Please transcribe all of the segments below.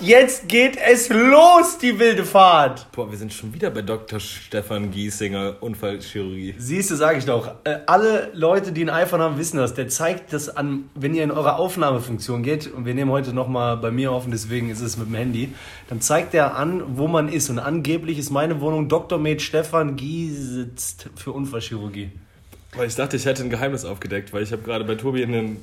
Und jetzt geht es los, die wilde Fahrt. Boah, wir sind schon wieder bei Dr. Stefan Giesinger, Unfallchirurgie. Siehst du, sage ich doch. Äh, alle Leute, die ein iPhone haben, wissen das. Der zeigt das an, wenn ihr in eure Aufnahmefunktion geht, und wir nehmen heute nochmal bei mir auf, und deswegen ist es mit dem Handy, dann zeigt er an, wo man ist. Und angeblich ist meine Wohnung Dr. Med Stefan Giesitzt für Unfallchirurgie. Weil ich dachte, ich hätte ein Geheimnis aufgedeckt, weil ich habe gerade bei Tobi in den,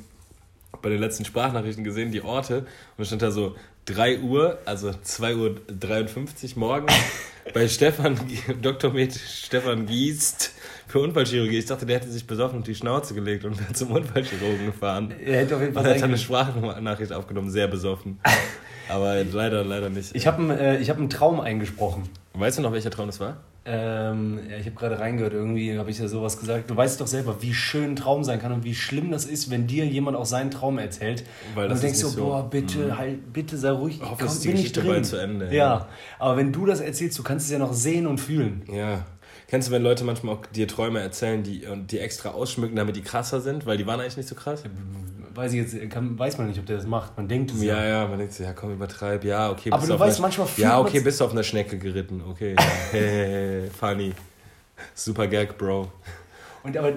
bei den letzten Sprachnachrichten gesehen, die Orte, und da stand da so 3 Uhr, also 2 Uhr 53 morgens, bei Stefan, Dr. Med Stefan Giest für Unfallchirurgie. Ich dachte, der hätte sich besoffen und die Schnauze gelegt und wäre zum Unfallchirurgen gefahren. Er hätte auf jeden Fall und er hat eine Sprachnachricht aufgenommen, sehr besoffen. Aber leider, leider nicht. Ich habe einen, äh, hab einen Traum eingesprochen. Weißt du noch, welcher Traum das war? Ähm, ja, ich habe gerade reingehört, irgendwie habe ich ja sowas gesagt. Du weißt doch selber, wie schön ein Traum sein kann und wie schlimm das ist, wenn dir jemand auch seinen Traum erzählt. Weil und du denkst so, so, boah, bitte, mhm. halt, bitte sei ruhig. Ich hoffe, komm, ist die Geschichte bald zu Ende. Ja. ja, aber wenn du das erzählst, du kannst es ja noch sehen und fühlen. Ja. Kennst du, wenn Leute manchmal auch dir Träume erzählen, die, die extra ausschmücken, damit die krasser sind, weil die waren eigentlich nicht so krass? Weiß ich jetzt, kann, weiß man nicht, ob der das macht. Man denkt es ja. Ja, ja, man denkt ja komm, übertreib. Ja, okay. Aber du weißt, manchmal Ja, okay, bist du auf einer Schnecke geritten. Okay, hey, funny. Super Gag, Bro. Und aber,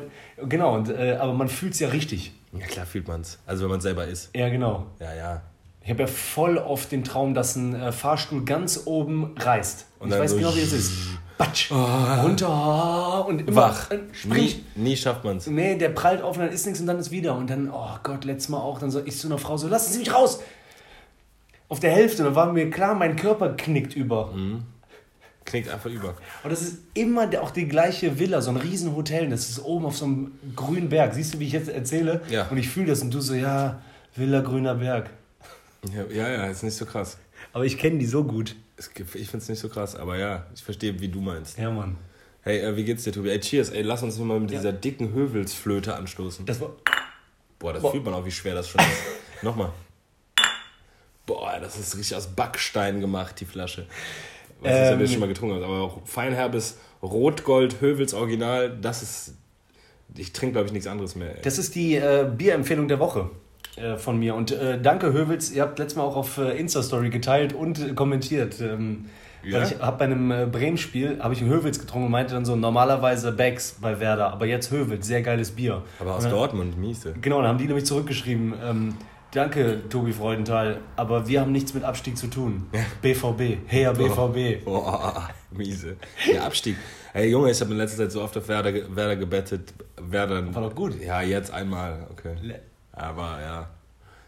genau, und, äh, aber man fühlt es ja richtig. Ja, klar fühlt man es. Also wenn man selber ist. Ja, genau. Ja, ja. Ich habe ja voll oft den Traum, dass ein äh, Fahrstuhl ganz oben reißt. Und ich weiß so genau, wie es ist. Batsch, oh. runter und immer wach. Nie, nie schafft man es. Nee, der prallt auf und dann ist nichts und dann ist wieder. Und dann, oh Gott, letztes Mal auch, dann so ich zu einer Frau so, lassen Sie mich raus! Auf der Hälfte, dann war mir klar, mein Körper knickt über. Mhm. Knickt einfach über. Und das ist immer auch die gleiche Villa, so ein Riesenhotel. Das ist oben auf so einem grünen Berg. Siehst du, wie ich jetzt erzähle? Ja. Und ich fühle das und du so, ja, Villa Grüner Berg. Ja, ja, ja ist nicht so krass. Aber ich kenne die so gut. Ich finde es nicht so krass, aber ja, ich verstehe, wie du meinst. Ja, Mann. Hey, äh, wie geht's dir, Tobi? Ey, cheers, ey, lass uns mal mit ja. dieser dicken Hövelsflöte anstoßen. Das war. Boah, das Boah. fühlt man auch, wie schwer das schon ist. Nochmal. Boah, das ist richtig aus Backstein gemacht, die Flasche. Nicht, ähm, ob ihr schon mal getrunken habt, aber auch feinherbes Rotgold Hövels Original, das ist. Ich trinke, glaube ich, nichts anderes mehr. Ey. Das ist die äh, Bierempfehlung der Woche. Äh, von mir. Und äh, danke, Hövels, ihr habt letztes Mal auch auf äh, Insta-Story geteilt und äh, kommentiert. Ähm, ja? ich habe bei einem Bremen-Spiel habe ich einen Hövels getrunken und meinte dann so, normalerweise Becks bei Werder, aber jetzt Hövels, sehr geiles Bier. Aber aus dann, Dortmund, miese. Genau, dann haben die nämlich zurückgeschrieben, ähm, danke Tobi Freudenthal, aber wir haben nichts mit Abstieg zu tun. BVB, her BVB. Boah, oh, miese. Der Abstieg. Hey Junge, ich habe in letzter Zeit so oft auf Werder, Werder gebettet. Werder, War doch gut. Ja, jetzt einmal, okay. Le aber ja,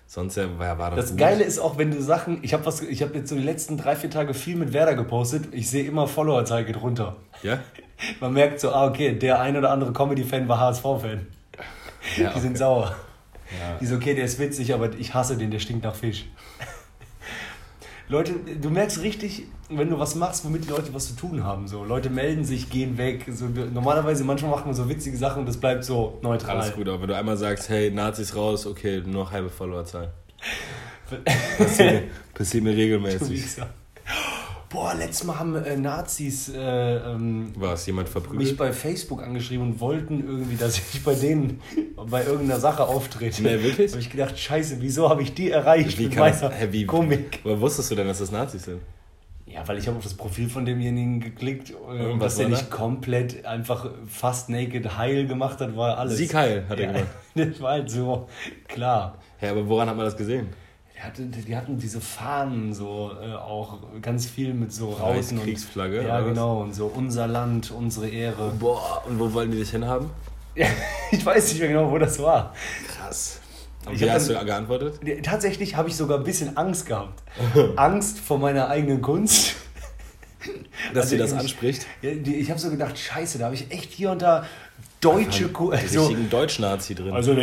sonst ja, war das. Das gut. Geile ist auch, wenn du Sachen. Ich habe hab jetzt so die letzten drei, vier Tage viel mit Werder gepostet. Ich sehe immer Followerzahl geht runter. Ja? Man merkt so, ah, okay, der ein oder andere Comedy-Fan war HSV-Fan. Ja, die okay. sind sauer. Ja. Die so, okay, der ist witzig, aber ich hasse den, der stinkt nach Fisch. Leute, du merkst richtig, wenn du was machst, womit die Leute was zu tun haben. So, Leute melden sich, gehen weg. So, normalerweise, manchmal macht man so witzige Sachen und das bleibt so neutral. Alles gut, aber wenn du einmal sagst, hey, Nazis raus, okay, nur halbe Followerzahl. passiert, passiert mir regelmäßig boah, letztes Mal haben äh, Nazis äh, ähm, Was, jemand verprügelt? mich bei Facebook angeschrieben und wollten irgendwie, dass ich bei denen bei irgendeiner Sache auftrete. Nee, wirklich? Da habe ich gedacht, scheiße, wieso habe ich die erreicht wie mit meiner das, hä, wie, Komik? Woher wusstest du denn, dass das Nazis sind? Ja, weil ich habe auf das Profil von demjenigen geklickt äh, und was der nicht komplett einfach fast naked heil gemacht hat, war alles. Sieg heil hat er ja, gemacht. Das war halt so, klar. Ja, aber woran hat man das gesehen? Die hatten, die hatten diese Fahnen so äh, auch ganz viel mit so Rauten und Kriegsflagge. Ja, genau und so unser Land, unsere Ehre. Boah, und wo wollten die dich hinhaben? ich weiß nicht mehr genau, wo das war. Krass. Und wie hast dann, du geantwortet? Tatsächlich habe ich sogar ein bisschen Angst gehabt. Angst vor meiner eigenen Kunst. Dass also sie das ich, anspricht? Ich habe so gedacht, scheiße, da habe ich echt hier und da deutsche... Also, richtigen Deutsch-Nazi drin. Also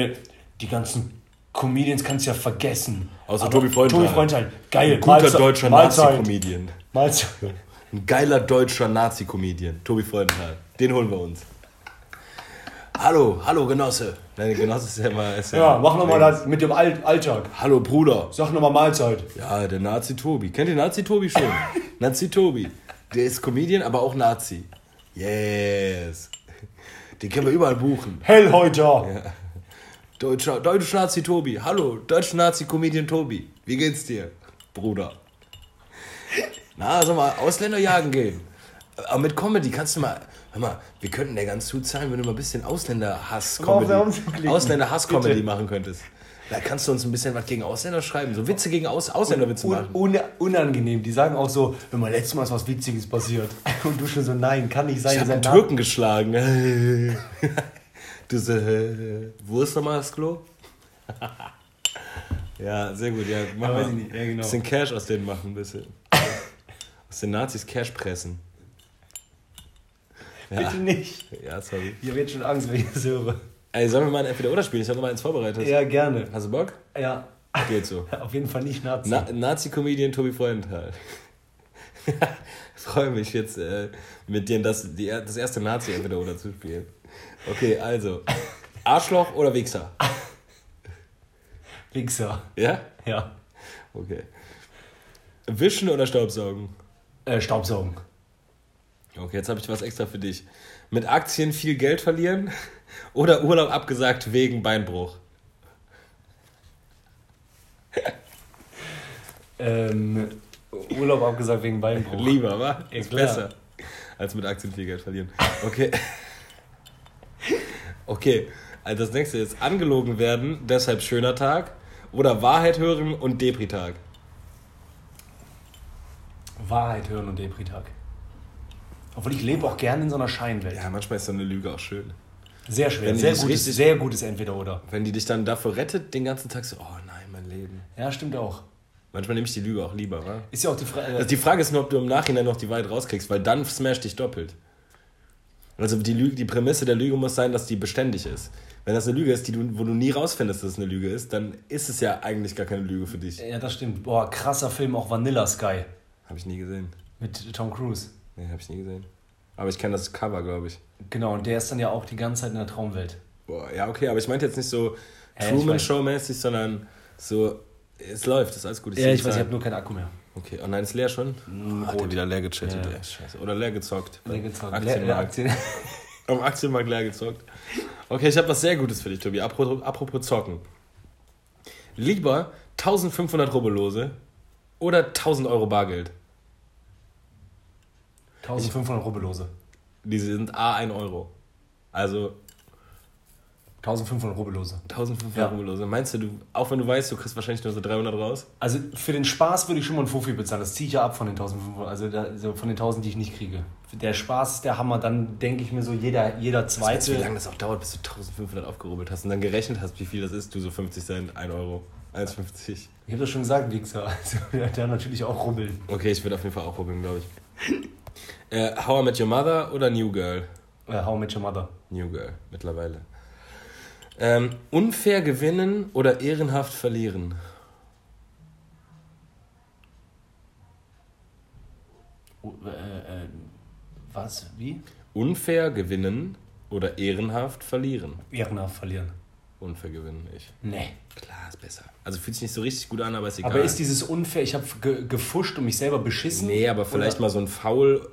die ganzen Comedians kannst du ja vergessen. Außer Aber Tobi Freundheim. Tobi Freundheim, geil. Ein guter Mahlzeit. deutscher Nazi-Comedian. Mahlzeit. Ein geiler deutscher Nazi-Comedian. Tobi Freundheim. Den holen wir uns. Hallo, hallo Genosse. Nein, Genosse ist ja immer. Ist ja, ja mach nochmal das mit dem Alltag. Hallo Bruder. Sag nochmal Mahlzeit. Ja, der Nazi Tobi. Kennt ihr Nazi Tobi schon? Nazi Tobi. Der ist Comedian, aber auch Nazi. Yes. Den können wir überall buchen. Hellhäuter. Ja. Deutscher, deutscher Nazi Tobi. Hallo, deutscher Nazi-Comedian Tobi. Wie geht's dir, Bruder? Na, soll mal Ausländer jagen gehen. Aber mit Comedy kannst du mal. Hör mal, wir könnten dir ganz zuzahlen, wenn du mal ein bisschen Ausländer-Hass-Comedy Bitte. machen könntest. Da kannst du uns ein bisschen was gegen Ausländer schreiben. So Witze gegen Aus Ausländerwitze Un machen. un unangenehm. Die sagen auch so, wenn mal letztes Mal ist was Witziges passiert. Und du schon so, nein, kann nicht sein. Ich habe einen Türken geschlagen. so, äh, wo ist nochmal das Klo? ja, sehr gut. Ja, mach mal. nicht. Ja, genau. Bisschen Cash aus denen machen, ein bisschen. aus den Nazis Cash pressen. Ja, Bitte nicht. ja sorry. Ich habe jetzt schon Angst, wenn ich das höre. Ey, sollen wir mal ein Entweder-Oder spielen? Ich habe noch mal eins vorbereitet. Ja, gerne. Hast du Bock? Ja, Geht so. auf jeden Fall nicht Nazi. Na Nazi-Comedian Tobi Freudenthal. Freue mich jetzt äh, mit dir das, die, das erste Nazi entweder oder zu spielen. Okay, also. Arschloch oder Wichser? Wichser. Ja? Ja. Okay. Wischen oder Staubsaugen? Äh, Staubsaugen. Okay, jetzt habe ich was extra für dich. Mit Aktien viel Geld verlieren oder Urlaub abgesagt wegen Beinbruch? Ähm, Urlaub abgesagt wegen Beinbruch. Lieber, wa? Ja, Ist klar. besser. Als mit Aktien viel Geld verlieren. Okay. Okay, also das nächste ist angelogen werden, deshalb schöner Tag. Oder Wahrheit hören und Depri-Tag. Wahrheit hören und Depri-Tag. Obwohl ich lebe auch gerne in so einer Scheinwelt. Ja, manchmal ist so eine Lüge auch schön. Sehr schwer. Sehr gutes, richtig- sehr gutes Entweder-Oder. Wenn die dich dann dafür rettet, den ganzen Tag so, oh nein, mein Leben. Ja, stimmt auch. Manchmal nehme ich die Lüge auch lieber, wa? Ist ja auch die Frage. Also die Frage ist nur, ob du im Nachhinein noch die Wahrheit rauskriegst, weil dann smash dich doppelt. Also die, Lüge, die Prämisse der Lüge muss sein, dass die beständig ist. Wenn das eine Lüge ist, die du, wo du nie rausfindest, dass es eine Lüge ist, dann ist es ja eigentlich gar keine Lüge für dich. ja, das stimmt. Boah, krasser Film, auch Vanilla Sky. Habe ich nie gesehen. Mit Tom Cruise. Nee, habe ich nie gesehen. Aber ich kenne das Cover, glaube ich. Genau, und der ist dann ja auch die ganze Zeit in der Traumwelt. Boah, ja, okay, aber ich meinte jetzt nicht so Hä, ich Truman weiß. Show-mäßig, sondern so, es läuft, ist alles gut. Ja, seh ich weiß, ich habe nur keinen Akku mehr. Okay, oh nein, ist leer schon? Hat er wieder leer gechattet, Ja. ey, scheiße. Oder leer gezockt. Leer gezockt. Aktienmarkt. Leer- Aktien. Am Aktienmarkt leer gezockt. Okay, ich habe was sehr Gutes für dich, Tobi. Apropos, apropos zocken. Lieber 1500 Rubbellose oder 1000 Euro Bargeld. 1500 Rubbellose. Die sind A 1 Euro. Also 1500 Rubbellose. 1500 Ja. Rubbellose. Meinst du, du, auch wenn du weißt, du kriegst wahrscheinlich nur so 300 raus? Also für den Spaß würde ich schon mal einen Fuffi bezahlen. Das ziehe ich ja ab von den 1500, also da, so von den 1000, die ich nicht kriege. Der Spaß ist der Hammer. Dann denke ich mir so, jeder, jeder Weißt du, wie zweite. lange das auch dauert, bis du 1500 aufgerubbelt hast und dann gerechnet hast, wie viel das ist? Du so 50 Cent, 1 Euro, 1,50. Ich habe das schon gesagt, Wichser. Also da natürlich auch rubbeln. Okay, ich würde auf jeden Fall auch rubbeln, glaube ich. Äh, How I Met Your Mother oder New Girl? Äh, How I Met Your Mother. New Girl, mittlerweile. Ähm, unfair gewinnen oder ehrenhaft verlieren? Oh, äh, äh, was? Wie? Unfair gewinnen oder ehrenhaft verlieren? Ehrenhaft verlieren. Unfair gewinnen, ich. Nee. Klar, ist besser. Also fühlt sich nicht so richtig gut an, aber ist egal. Aber ist dieses unfair, ich habe ge gefuscht und mich selber beschissen? Nee, aber vielleicht Oder- mal so ein Foul.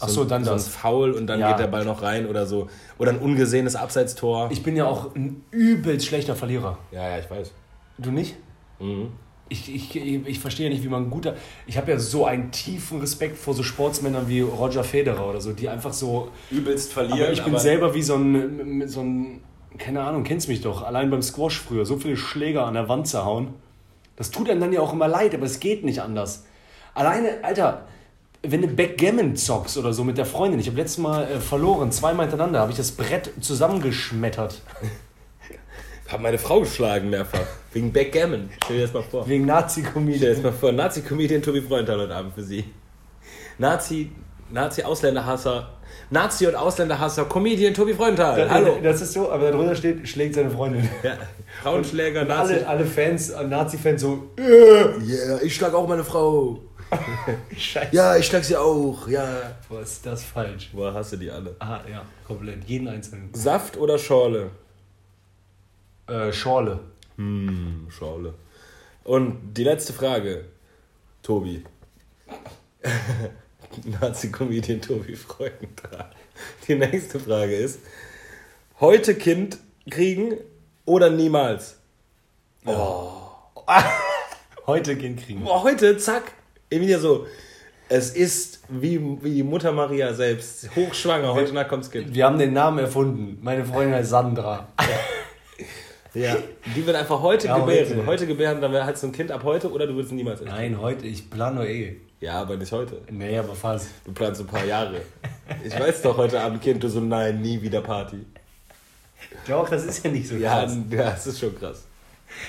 Ach so, ein- dann so ein das. Foul und dann Ja. geht der Ball noch rein oder so. Oder ein ungesehenes Abseitstor. Ich bin ja auch ein übelst schlechter Verlierer. ja, ja, ich weiß. Du nicht? Mhm. Ich, ich, ich, verstehe ja nicht, wie man ein guter. Ich habe ja so einen tiefen Respekt vor so Sportsmännern wie Roger Federer oder so, die einfach so. Übelst verlieren. Aber ich bin selber wie so ein, so ein. Keine Ahnung, kennst mich doch. Allein beim Squash früher, so viele Schläger an der Wand zerhauen. Das tut einem dann ja auch immer leid, aber es geht nicht anders. Alleine, Alter, wenn du Backgammon zockst oder so mit der Freundin. Ich habe letztes Mal äh, verloren, zweimal hintereinander, habe ich das Brett zusammengeschmettert. Hab meine Frau geschlagen mehrfach. Wegen Backgammon. Stell dir das mal vor. Wegen Stell dir Nazi-Comedian. das mal vor. Nazi-Comedian Tobi Freundal heute Abend für Sie. Nazi, Nazi-Ausländerhasser. Nazi- und Ausländerhasser. Comedian Tobi Freundal. Hallo. Das ist so, aber darunter steht, schlägt seine Freundin. Ja. Frauenschläger, Und Nazi. alle, alle Fans, äh, Nazi-Fans so, Yeah, ich schlag auch meine Frau. Scheiße. Ja, ich schlag sie auch. Ja. Boah, ist das falsch. Boah, hasse die alle. Ah, ja, komplett. Jeden einzelnen. Saft oder Schorle? Äh, Schorle. Hm, Schorle. Und die letzte Frage, Tobi. Nazi-Comedian Tobi Freudenthal. Die nächste Frage ist: Heute Kind kriegen oder niemals? Heute gehen kriegen. Boah, heute, zack. Emilia so: Es ist wie, wie Mutter Maria selbst. Hochschwanger, heute Nacht kommt's Kind. Wir haben den Namen erfunden. Meine Freundin heißt Sandra. Ja. Die wird einfach heute Ja, gebären. heute. Heute. gebären, dann wäre halt so ein Kind ab heute oder du würdest niemals echt Nein, heute, ich plane eh. Ja, aber nicht heute. Nee, aber fast. Du planst ein paar Jahre. Ich weiß doch heute Abend Kind, du so nein, nie wieder Party. Doch, das ist ja nicht so Ja, krass. ja das ist schon krass.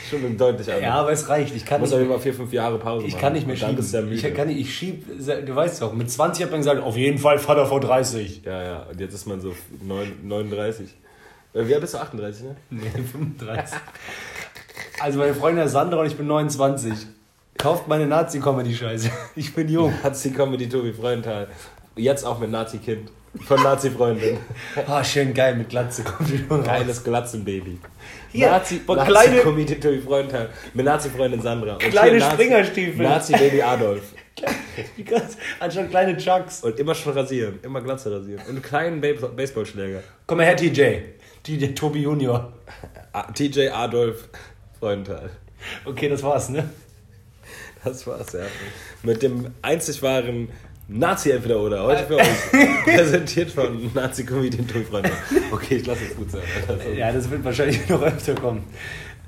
Schon ein deutlich anders. Ja, aber es reicht. Ich kann musst nicht, jeden Fall vier, fünf Jahre Pause ich machen. kann nicht mehr schieben. bist du ja müde. ich kann nicht, ich schieb, du weißt doch, mit 20 hat man gesagt, auf jeden Fall Vater vor 30. Ja, ja, und jetzt ist man so neun- 39. Äh, Wie alt bist du? 38, ne? Nee, 35. Also meine Freundin ist Sandra und ich bin 29. Kauft meine Nazi-Comedy-Scheiße. Ich bin jung. Nazi-Comedy Tobi Freudenthal. Jetzt auch mit Nazi-Kind. Von Nazi-Freundin. Ah, schön geil, mit Glatze kommt raus. Geiles Glatzenbaby. Hier, Nazi, Nazi kleine- Comedy Freudenthal. Mit Nazi-Freundin Sandra. Und Kleine Nazi- Springerstiefel. Nazi-Baby Adolf. Anstatt kleine Chucks. Und immer schon rasieren. Immer Glatze rasieren. Und einen kleinen Bas- Baseballschläger. Komm mal her, TJ. TJ Tobi Junior. TJ Adolf Freudenthal. Okay, das war's, ne? Das war's, ja. Mit dem einzig wahren Nazi entweder oder heute für euch. Präsentiert von Nazi-Comedian Tobi Freudenthal. Okay, ich lasse es gut sein. Also, Ja, das wird wahrscheinlich noch öfter kommen.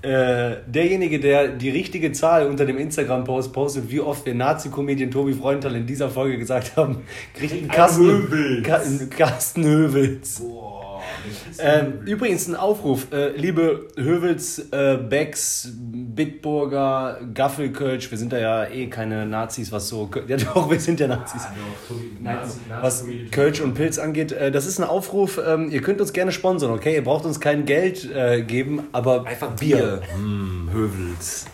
Äh, derjenige, der die richtige Zahl unter dem Instagram-Post postet, wie oft wir Nazi-Comedian Tobi Freundtal in dieser Folge gesagt haben, kriegt einen Kasten. Ka Kasten Höwels. Boah, Ähm, übrigens ein Aufruf, äh, liebe Hövels, äh, Becks, Bitburger, Gaffelkölsch, wir sind da ja eh keine Nazis, was so, ja doch, wir sind ja Nazis. Nein, was Kölsch und Pilz angeht, äh, das ist ein Aufruf, ähm, ihr könnt uns gerne sponsern, okay? Ihr braucht uns kein Geld äh, geben, aber Einfach Bier. Bier. Hm, Hövels.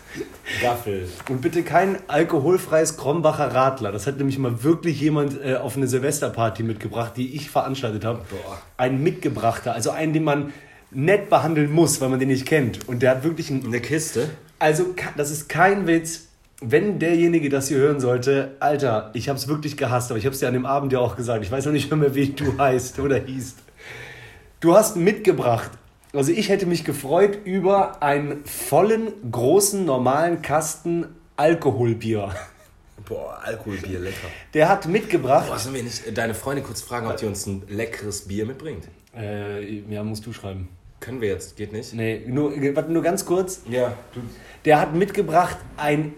Gaffel. Und bitte kein alkoholfreies Krombacher Radler. Das hat nämlich mal wirklich jemand äh, auf eine Silvesterparty mitgebracht, die ich veranstaltet habe. Ein Mitgebrachter, also einen, den man nett behandeln muss, weil man den nicht kennt. Und der hat wirklich ein Eine Kiste. Also, das ist kein Witz. Wenn derjenige das hier hören sollte, Alter, ich hab's wirklich gehasst, aber ich hab's dir an dem Abend ja auch gesagt. Ich weiß noch nicht mehr, wie du heißt oder hießt. Du hast mitgebracht. Also ich hätte mich gefreut über einen vollen, großen, normalen Kasten Alkoholbier. Boah, Alkoholbier, lecker. Der hat mitgebracht. Boah, sollen wir nicht deine Freunde kurz fragen, ob die uns ein leckeres Bier mitbringt? Äh, ja, musst du schreiben. Können wir jetzt, geht nicht? Nee, nur, warte, nur ganz kurz. Ja. Der hat mitgebracht ein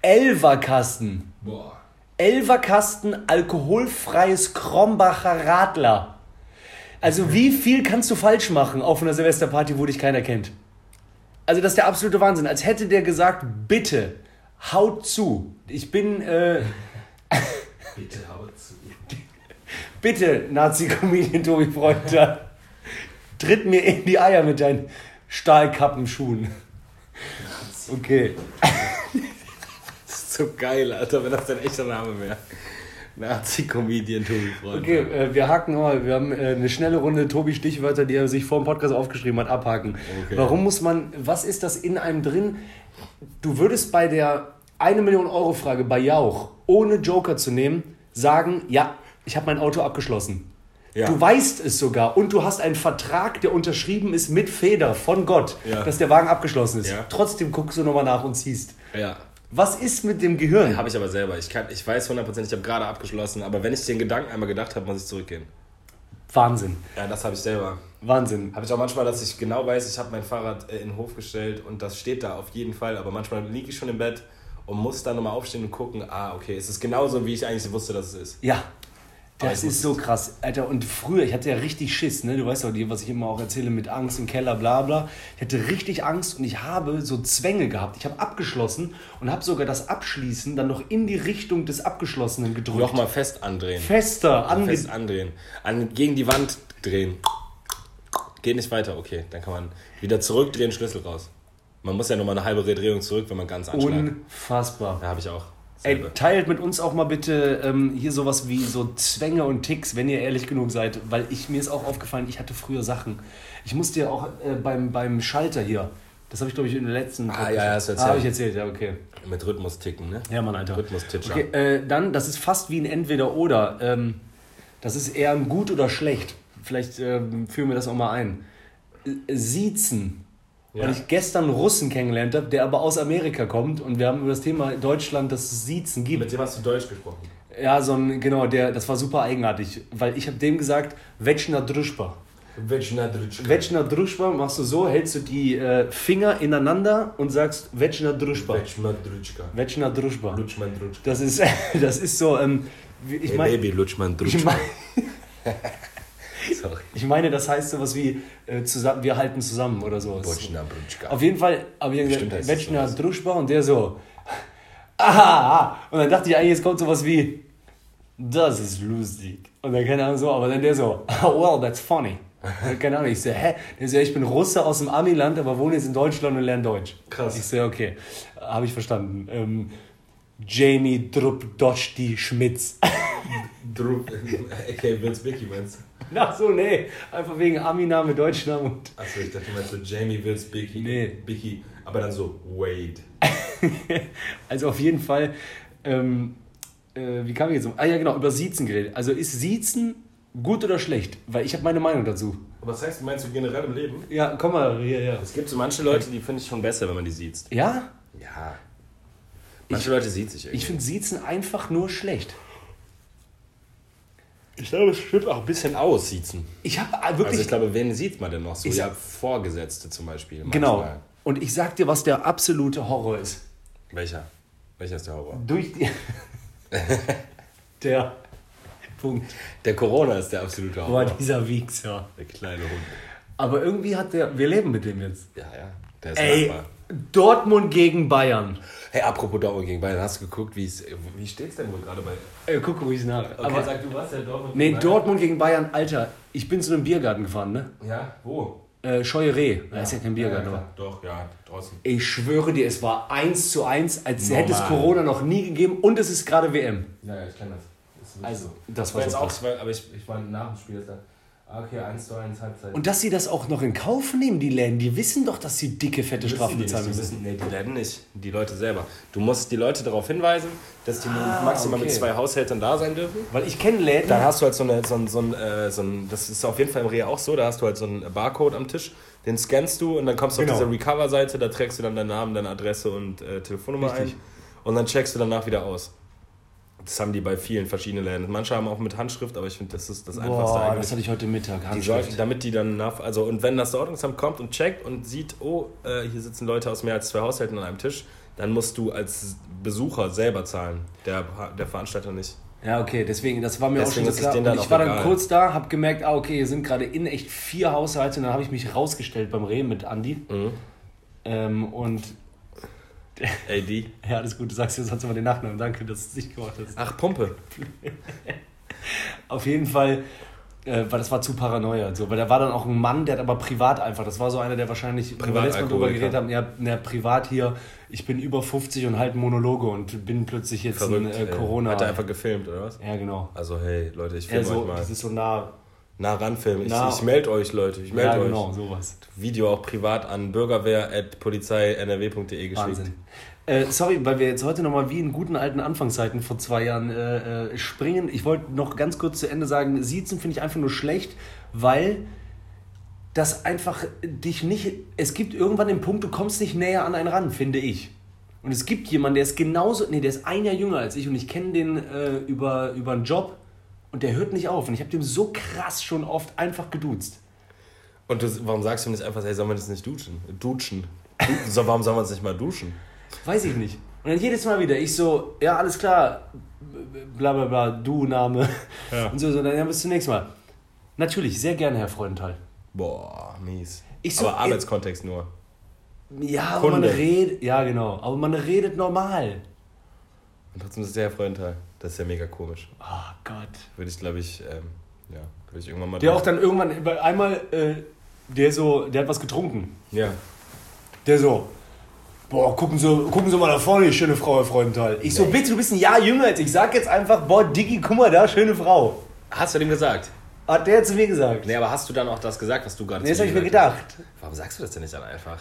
Elverkasten. Boah. Elverkasten alkoholfreies Krombacher Radler. Also wie viel kannst du falsch machen auf einer Silvesterparty, wo dich keiner kennt? Also das ist der absolute Wahnsinn. Als hätte der gesagt, bitte, haut zu. Ich bin, äh, Bitte hau zu. bitte, Nazi-Comedian Tobi Freunder, tritt mir in die Eier mit deinen Stahlkappenschuhen. Okay. Das ist so geil, Alter, wenn das dein echter Name wäre. Nazi-Comedian Tobi Freund. Okay, äh, wir haken mal. Wir haben äh, eine schnelle Runde Tobi Stichwörter, die er sich vor dem Podcast aufgeschrieben hat, abhaken. Okay. Warum muss man, was ist das in einem drin? Du würdest bei der 1 Million Euro Frage bei Jauch, ohne Joker zu nehmen, sagen, ja, ich habe mein Auto abgeschlossen. Ja. Du weißt es sogar und du hast einen Vertrag, der unterschrieben ist mit Feder von Gott, Ja. dass der Wagen abgeschlossen ist. Ja. Trotzdem guckst du nochmal nach und ziehst. Ja. Was ist mit dem Gehirn? Habe ich aber selber. Ich, kann, ich weiß 100%, ich habe gerade abgeschlossen, aber wenn ich den Gedanken einmal gedacht habe, muss ich zurückgehen. Wahnsinn. Ja, das habe ich selber. Wahnsinn. Habe ich auch manchmal, dass ich genau weiß, ich habe mein Fahrrad äh, in den Hof gestellt und das steht da auf jeden Fall, aber manchmal liege ich schon im Bett und muss dann nochmal aufstehen und gucken, ah, okay, es ist genauso, wie ich eigentlich wusste, dass es ist. Ja. Das ist so krass. Alter, und früher, ich hatte ja richtig Schiss, ne? Du weißt die, was ich immer auch erzähle mit Angst im Keller, bla bla. Ich hatte richtig Angst und ich habe so Zwänge gehabt. Ich habe abgeschlossen und habe sogar das Abschließen dann noch in die Richtung des Abgeschlossenen gedrückt. Nochmal fest andrehen. Fester, ange Fest andrehen. An, gegen die Wand drehen. Geht nicht weiter, okay. Dann kann man wieder zurückdrehen, Schlüssel raus. Man muss ja nochmal eine halbe Drehung zurück, wenn man ganz anschlägt. Unfassbar. Ja, habe ich auch. Ey, teilt mit uns auch mal bitte ähm, hier sowas wie so Zwänge und Ticks, wenn ihr ehrlich genug seid, weil ich mir ist auch aufgefallen, ich hatte früher Sachen. Ich musste ja auch äh, beim, beim Schalter hier, das habe ich glaube ich in der letzten. Ah, ja, ja, du Ah, erzählt. habe ich erzählt, ja, okay. Mit Rhythmus ticken, ne? Ja, Mann, Alter. Rhythmus-Titscher. Okay, äh, dann, das ist fast wie ein Entweder-Oder. Ähm, das ist eher ein Gut oder schlecht. Vielleicht ähm, führen wir das auch mal ein. Äh, Siezen. weil ich gestern einen Russen kennengelernt habe, der aber aus Amerika kommt und wir haben über das Thema Deutschland das Siezen gibt. Mit dem hast du Deutsch gesprochen. Ja, so ein, genau, der, das war super eigenartig, weil ich habe dem gesagt, Vecna Druschba. Vecna Drutschka. Vecna Druschba machst du so, hältst du die äh, Finger ineinander und sagst Vecna Druschba. Vecna Drutschka. Vecna Druschba. Lutschmann Drutschka. Das ist, das ist so, ähm, ich Hey meine, Baby, Lutschmann ich, Drutschka. mein, Sorry. ich meine, das heißt sowas wie, äh, zusammen, wir halten zusammen oder so. Vecna Drutschka. Auf jeden Fall habe ich gesagt, es sowas. Druschba und der so, aha, und dann dachte ich eigentlich, jetzt kommt sowas wie, das ist lustig. Und dann keine Ahnung so, aber dann der so, well, that's funny. Keine Ahnung, ich so, hä? Der so, ich bin Russe aus dem Amiland, aber wohne jetzt in Deutschland und lerne Deutsch. Krass. Ich so, okay, habe ich verstanden. Ähm, Jamie Drupp Doschti Schmitz. Drup. Okay, Vince Vicky meinst du? Ach so, nee, einfach wegen Ami-Name, Deutschname und Achso, ich dachte, du meinst so Jamie Vince Vicky. Nee. Vicky. Aber dann so Wade. Also auf jeden Fall, ähm, äh, wie kam ich jetzt um? Ah ja, genau, über Siezen geredet. Also ist Siezen gut oder schlecht? Weil ich habe meine Meinung dazu. Was heißt, meinst du generell im Leben? Ja, komm mal hier, ja. Es gibt so manche Leute, die finde ich schon besser, wenn man die sieht. Ja? Ja. Manche Leute sieht sich irgendwie. Ich finde Siezen einfach nur schlecht. Ich glaube, es stimmt auch ein bisschen aus, siezen. Ich habe Also wirklich... ich glaube, wen sieht man denn noch? So Ich- ja, Vorgesetzte zum Beispiel. genau. manchmal. Und ich sag dir, was der absolute Horror ist. Welcher? Welcher ist der Horror? Durch die... der... Punkt. Der Corona ist der absolute Boah, Horror. dieser Wichser. Der kleine Hund. Aber irgendwie hat der... Wir leben mit dem jetzt. Ja, ja. Ey, machbar. Dortmund gegen Bayern. Hey, apropos Dortmund gegen Bayern, hast du geguckt, wie es, wie steht's denn wohl gerade bei? Äh, guck ruhig nach. Aber, sag du was, der Dortmund nee, Dortmund gegen Bayern, Alter. Ich bin zu einem Biergarten gefahren, ne? Ja, wo? Äh, Scheuree. Da ist ja kein Biergarten, ja, aber. Doch, ja, draußen. Ich schwöre dir, es war 1 zu 1, als Normal. hätte es Corona noch nie gegeben und es ist gerade WM. Ja, ja, ich kenne das. das ist Also, das war so jetzt auch aber ich, ich war nach dem Spiel. Da. Ah, Okay, 1 zu 1 Halbzeit. Und dass sie das auch noch in Kauf nehmen, die Läden, die wissen doch, dass sie dicke, fette Strafen bezahlen müssen. Nee, die Läden nicht. Die Leute selber. Du musst die Leute darauf hinweisen, dass die Ah, maximal mit okay. zwei Haushältern da sein dürfen. Weil ich kenne Läden, Dann hast du halt so, eine, so, ein, so, ein, äh, so ein, das ist auf jeden Fall im Reha auch so, da hast du halt so einen Barcode am Tisch, den scannst du und dann kommst du Genau. auf diese Recover-Seite, da trägst du dann deinen Namen, deine Adresse und äh, Telefonnummer Richtig. ein und dann checkst du danach wieder aus. Das haben die bei vielen verschiedenen Läden. Manche haben auch mit Handschrift, aber ich finde, das ist das Einfachste Boah, eigentlich. das hatte ich heute Mittag. Die Handschrift. sollten, damit die dann nach, also und wenn das Ordnungsamt kommt und checkt und sieht, oh, äh, hier sitzen Leute aus mehr als zwei Haushalten an einem Tisch, dann musst du als Besucher selber zahlen, der, der Veranstalter nicht. Ja, okay, deswegen, das war mir Deswegen auch schon so klar. Und ich war dann egal. kurz da, hab gemerkt, ah, okay, hier sind gerade in echt vier Haushalte und dann habe ich mich rausgestellt beim Reh mit Andi. Mhm. Ähm, und AD. ja, alles gut, du sagst jetzt sonst immer den Nachnamen. Danke, dass du es nicht gemacht hast. Ach, Pumpe. Auf jeden Fall, äh, weil das war zu paranoia. So, weil da war dann auch ein Mann, der hat aber privat einfach, das war so einer, der wahrscheinlich, wir letztes Mal drüber geredet haben, ja, na, privat hier, ich bin über 50 und halte Monologe und bin plötzlich jetzt Verrückt. ein äh. Corona. Hat er einfach gefilmt, oder was? ja, genau. Also, hey, Leute, ich Ja, filme so, euch mal. das ist so nah. Nah ran filmen. Ich, Nah. ich melde euch, Leute. Ich melde Ja, euch. genau, sowas. Video auch privat an bürgerwehr.polizei.nrw.de geschickt. Wahnsinn. Äh, sorry, weil wir jetzt heute nochmal wie in guten alten Anfangszeiten vor zwei Jahren äh, äh, springen. Ich wollte noch ganz kurz zu Ende sagen, Siezen finde ich einfach nur schlecht, weil das einfach dich nicht. Es gibt irgendwann den Punkt, du kommst nicht näher an einen ran, finde ich. Und es gibt jemanden, der ist genauso. Nee, der ist ein Jahr jünger als ich und ich kenne den äh, über, über einen Job und der hört nicht auf. Und ich habe dem so krass schon oft einfach geduzt. Und du, warum sagst du nicht einfach, hey, sollen wir das nicht duschen? Duschen. Du, so, warum sollen wir uns nicht mal duschen? Weiß ich nicht. Und dann jedes Mal wieder, ich so, ja, alles klar, bla bla bla, du, Name. Ja. Und so, so, dann ja, bis zum nächsten Mal. Natürlich, sehr gerne, Herr Freudenthal. Boah, mies. Ich so- Aber Arbeitskontext nur. Ja, aber man redet, ja genau, aber man redet normal. Und trotzdem ist es der Freundteil. Das ist ja mega komisch. Oh Gott. Würde ich, glaube ich, ähm, ja, würde ich irgendwann mal. Der auch dann irgendwann, weil einmal, äh, der so, der hat was getrunken. Ja. Der so, boah, gucken Sie, gucken Sie mal da vorne, die schöne Frau, Herr Freudenthal. Ich so, Nee. bitte, du bist ein Jahr jünger als ich. Sag jetzt einfach, boah, Diggi, guck mal da, schöne Frau. Hast du dem gesagt? Hat der zu mir gesagt. Nee, aber hast du dann auch das gesagt, was du gerade Nee, das habe ich mir gedacht. hast? Warum sagst du das denn nicht dann einfach?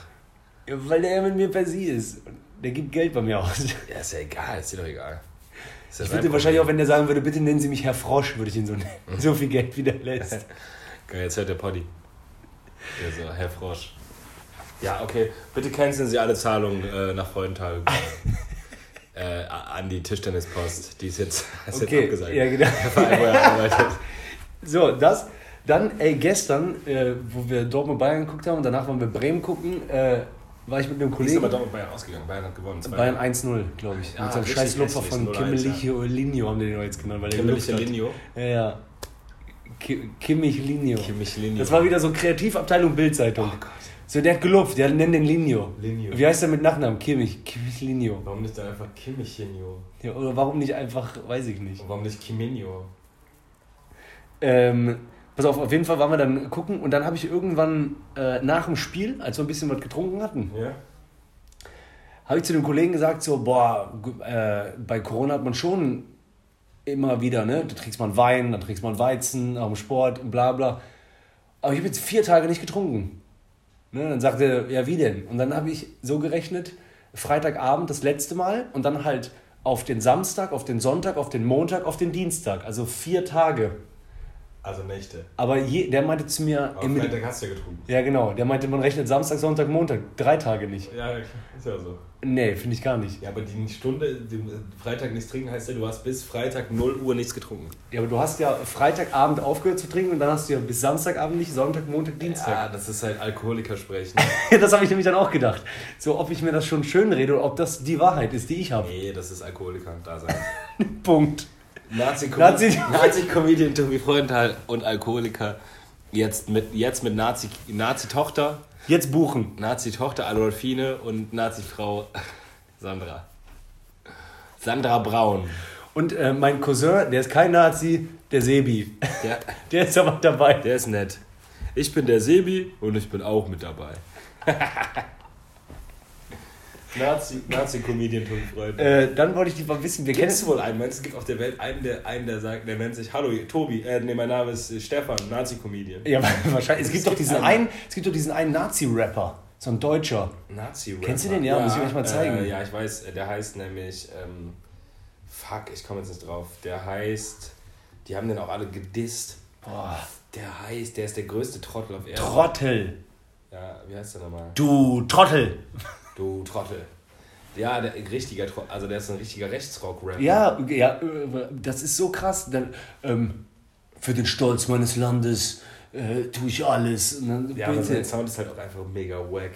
Ja, Weil der mit mir per Sie ist. Der gibt Geld bei mir aus. Ja, ist ja egal, ist dir doch egal. Ich würde wahrscheinlich auch, Problem. wenn der sagen würde, bitte nennen Sie mich Herr Frosch, würde ich ihn so nennen. So viel Geld wieder lässt. Geil, jetzt hört der Poddy. Der so, Herr Frosch. Ja, okay. Bitte canceln Sie alle Zahlungen äh, nach Freudenthal. äh, an die Tischtennispost. Die ist jetzt, ist Okay, jetzt abgesagt. ja, genau. Der Verein, wo er arbeitet. So, das. Dann, ey, gestern, äh, wo wir Dortmund Bayern geguckt haben und danach wollen wir Bremen gucken, äh, war ich mit einem Wie ist Kollegen. aber Dortmund Bayern ausgegangen? Bayern hat gewonnen. Bayern 1-0, glaube ich. Ja, mit so einem richtig scheiß Lupfer von 0-1, Kimmeliche Linio haben die den jetzt genannt, Kimmeliche. Linio. Ja, ja. Ki- Kimmich Linio. Kimmich Linio. Das war wieder so Kreativabteilung Bildzeitung. Oh Gott. So, der hat gelupft, der nennt den Linio. Linio. Wie heißt der mit Nachnamen? Kimmich. Kimmich Linio. Warum nicht dann einfach Kimmich Linio? Ja, oder warum nicht einfach, weiß ich nicht. Und warum nicht Kiminio? Ähm, pass auf, auf jeden Fall waren wir dann gucken und dann habe ich irgendwann äh, nach dem Spiel, als wir ein bisschen was getrunken hatten, Ja? habe ich zu dem Kollegen gesagt, so, boah, äh, bei Corona hat man schon immer wieder, ne, da trinkst man Wein, dann trinkst man Weizen, auch im Sport und bla bla. Aber ich habe jetzt vier Tage nicht getrunken. Ne, dann sagte er, ja, wie denn? Und dann habe ich so gerechnet, Freitagabend das letzte Mal und dann halt auf den Samstag, auf den Sonntag, auf den Montag, auf den Dienstag. Also vier Tage. Also Nächte. Aber je, der meinte zu mir, Aber im, Freitag hast du ja getrunken. ja genau, der meinte, man rechnet Samstag, Sonntag, Montag, drei Tage nicht. Ja, ist ja so. Nee, finde ich gar nicht. Ja, aber die Stunde, den Freitag nichts trinken, heißt ja, du hast bis Freitag 0 Uhr nichts getrunken. Ja, aber du hast ja Freitagabend aufgehört zu trinken und dann hast du ja bis Samstagabend nicht, Sonntag, Montag, Dienstag. Ja, das ist halt Alkoholiker sprechen. Das habe ich nämlich dann auch gedacht. So, ob ich mir das schon schön rede oder ob das die Wahrheit ist, die ich habe. nee, das ist Alkoholiker da sein. Punkt. Nazi-Comedian Nazi- Nazi Tobi Freudenthal und Alkoholiker. Jetzt mit, jetzt mit Nazi- Nazi-Tochter, Jetzt buchen. Nazi-Tochter Adolfine und Nazi-Frau Sandra. Sandra Braun. Und äh, mein Cousin, der ist kein Nazi, der Sebi. Der, Der ist aber dabei. der ist nett. Ich bin der Sebi und ich bin auch mit dabei. Nazi, Nazi-Comedian Tobi Freudenthal. Äh, dann wollte ich die mal wissen, wir kennen Kennst du wohl einen? Meinst du, es gibt auf der Welt einen, der, einen, der sagt, der nennt sich Hallo Tobi, äh, nee, mein Name ist äh, Stefan, Nazi-Comedian. Ja, wahrscheinlich. Es gibt Es doch diesen einen- einen, es gibt doch diesen einen Nazi-Rapper, so ein Deutscher. Nazi-Rapper. Kennst du den? Ja, muss ich euch mal zeigen. Äh, ja, ich weiß, äh, der heißt nämlich, ähm, fuck, ich komme jetzt nicht drauf. Der heißt, die haben den auch alle gedisst. Boah, Der heißt, der ist der größte Trottel auf Erden. Trottel. Ja, wie heißt der nochmal? Du Trottel. Du Trottel. Ja, der richtiger Trottel, also der ist ein richtiger Rechtsrock-Rapper. Ja, ja, äh, das ist so krass. Dann, ähm, für den Stolz meines Landes äh, tue ich alles. Dann Ja, aber sein Sound ist halt auch einfach mega wack.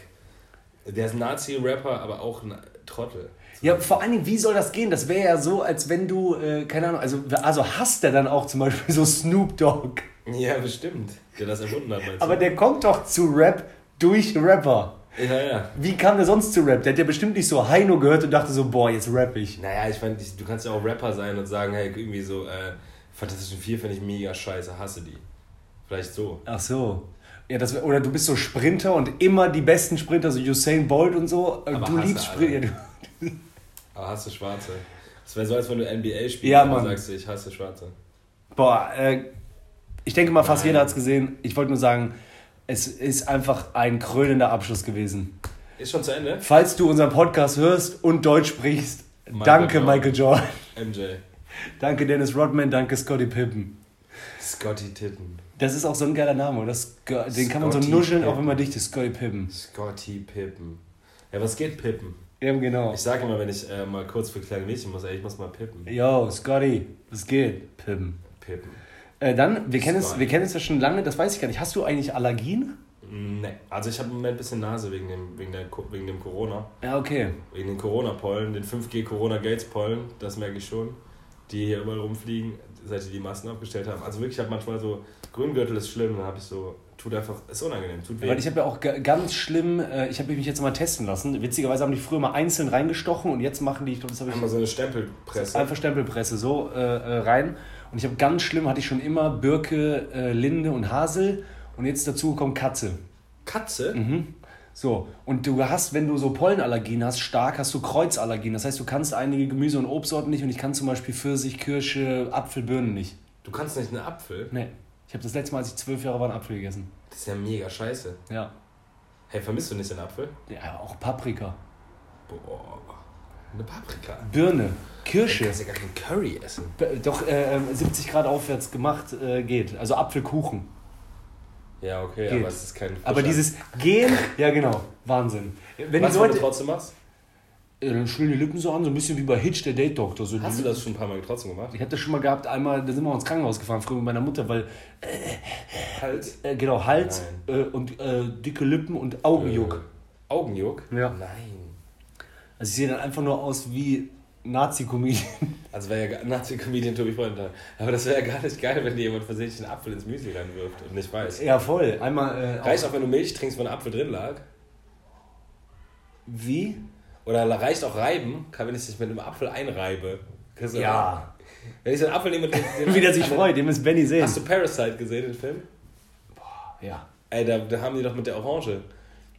Der ist ein Nazi-Rapper, aber auch ein Trottel. ja, vor allen Dingen, wie soll das gehen? Das wäre ja so, als wenn du, äh, keine Ahnung, also, also hasst er dann auch zum Beispiel so Snoop Dogg. Ja, bestimmt. Der das erfunden hat? Aber der kommt doch zu Rap durch Rapper. Ja, ja. Wie kam der sonst zu Rap? Der hat ja bestimmt nicht so Heino gehört und dachte so, boah, jetzt rapp ich. Naja, ich meine, du kannst ja auch Rapper sein und sagen, hey, irgendwie so, äh, Fantastischen Vier finde ich mega scheiße, hasse die. Vielleicht so. Ach so. Ja, das, oder du bist so Sprinter und immer die besten Sprinter, so Usain Bolt und so. Aber du liebst. Sprinter. Ja, du, Aber hasse Schwarze. Das wäre so, als wenn du NBA spielst Ja, und Mann. sagst ich hasse Schwarze. boah, äh, ich denke mal, fast Nein. jeder hat es gesehen. Ich wollte nur sagen, es ist einfach ein krönender Abschluss gewesen. Ist schon zu Ende? Falls du unseren Podcast hörst und Deutsch sprichst, Michael danke Jordan. Michael Jordan. MJ. Danke Dennis Rodman, danke Scotty Pippen. Scotty Titten. Das ist auch so ein geiler Name. oder? Den kann man so nuscheln, auch Pippen. wenn man dicht ist. Scotty Pippen. Scotty Pippen. Ja, was geht Pippen? Eben genau. Ich sage immer, wenn ich äh, mal kurz für kleine Mädchen muss, ey, ich muss mal pippen. Yo, Scotty, was geht? Pippen. Pippen. Äh, dann, wir kennen, es, wir kennen es ja schon lange, das weiß ich gar nicht. Hast du eigentlich Allergien? Nee. Also ich habe im Moment ein bisschen Nase wegen dem, wegen, der, wegen dem Corona. Ja, okay. Wegen den Corona-Pollen, den 5G Corona-Gates-Pollen, das merke ich schon, die hier überall rumfliegen, seit die die Masken abgestellt haben. Also wirklich, ich habe manchmal so, Grüngürtel ist schlimm, dann habe ich so, tut einfach, ist unangenehm, tut weh. Weil ich habe ja auch ga- ganz schlimm, äh, ich habe mich jetzt mal testen lassen. Witzigerweise haben die früher mal einzeln reingestochen und jetzt machen die, ich glaube, das habe ich Einmal so eine Stempelpresse. einfach Stempelpresse so äh, äh, rein. Und ich habe ganz schlimm, hatte ich schon immer Birke, äh, Linde und Hasel und jetzt dazu gekommen Katze. Katze? Mhm. So, und du hast, wenn du so Pollenallergien hast, stark, hast du Kreuzallergien. Das heißt, du kannst einige Gemüse- und Obstsorten nicht und ich kann zum Beispiel Pfirsich, Kirsche, Apfel, Birnen nicht. Du kannst nicht einen Apfel? Nee. Ich habe das letzte Mal, als ich zwölf Jahre war, einen Apfel gegessen. Das ist ja mega scheiße. Ja. Hey, vermisst du nicht den Apfel? Ja, auch Paprika. Boah. Eine Paprika. Birne, Du Kirsche. kannst ja gar kein Curry essen. Doch äh, ähm, 70 Grad aufwärts gemacht äh, geht. Also Apfelkuchen. Ja, okay, Geht. aber es ist kein. Aber frischer- dieses Gehen, ja genau, Wahnsinn. Wenn Was die du Leute, trotzdem machst? Ja, dann schwillen die Lippen so an, so ein bisschen wie bei Hitch, der Date-Doktor. So Hast du das schon ein paar Mal trotzdem gemacht? Ich habe das schon mal gehabt, einmal, da sind wir ins Krankenhaus gefahren, früher mit meiner Mutter, weil, Halt. äh, genau, Hals äh, und äh, dicke Lippen und Augenjuck. Äh, Augenjuck? Ja. Nein. Also ich sehe dann einfach nur aus wie Nazi-Comedian. Also wäre ja Nazi-Comedian Tobi Freund. Aber das wäre ja gar nicht geil, wenn dir jemand versehentlich einen Apfel ins Müsli reinwirft und nicht weiß. ja, voll. Einmal, äh, Reicht auch, wenn du Milch trinkst, wo ein Apfel drin lag? wie? Oder reicht auch reiben, kann wenn ich dich mit einem Apfel einreibe. Ja. Wenn ich so einen Apfel nehme, den, den Wie der sich freut, dem ist Benny sehen. Hast du Parasite gesehen, den Film? Ja. Ey, da, da haben die doch mit der Orange,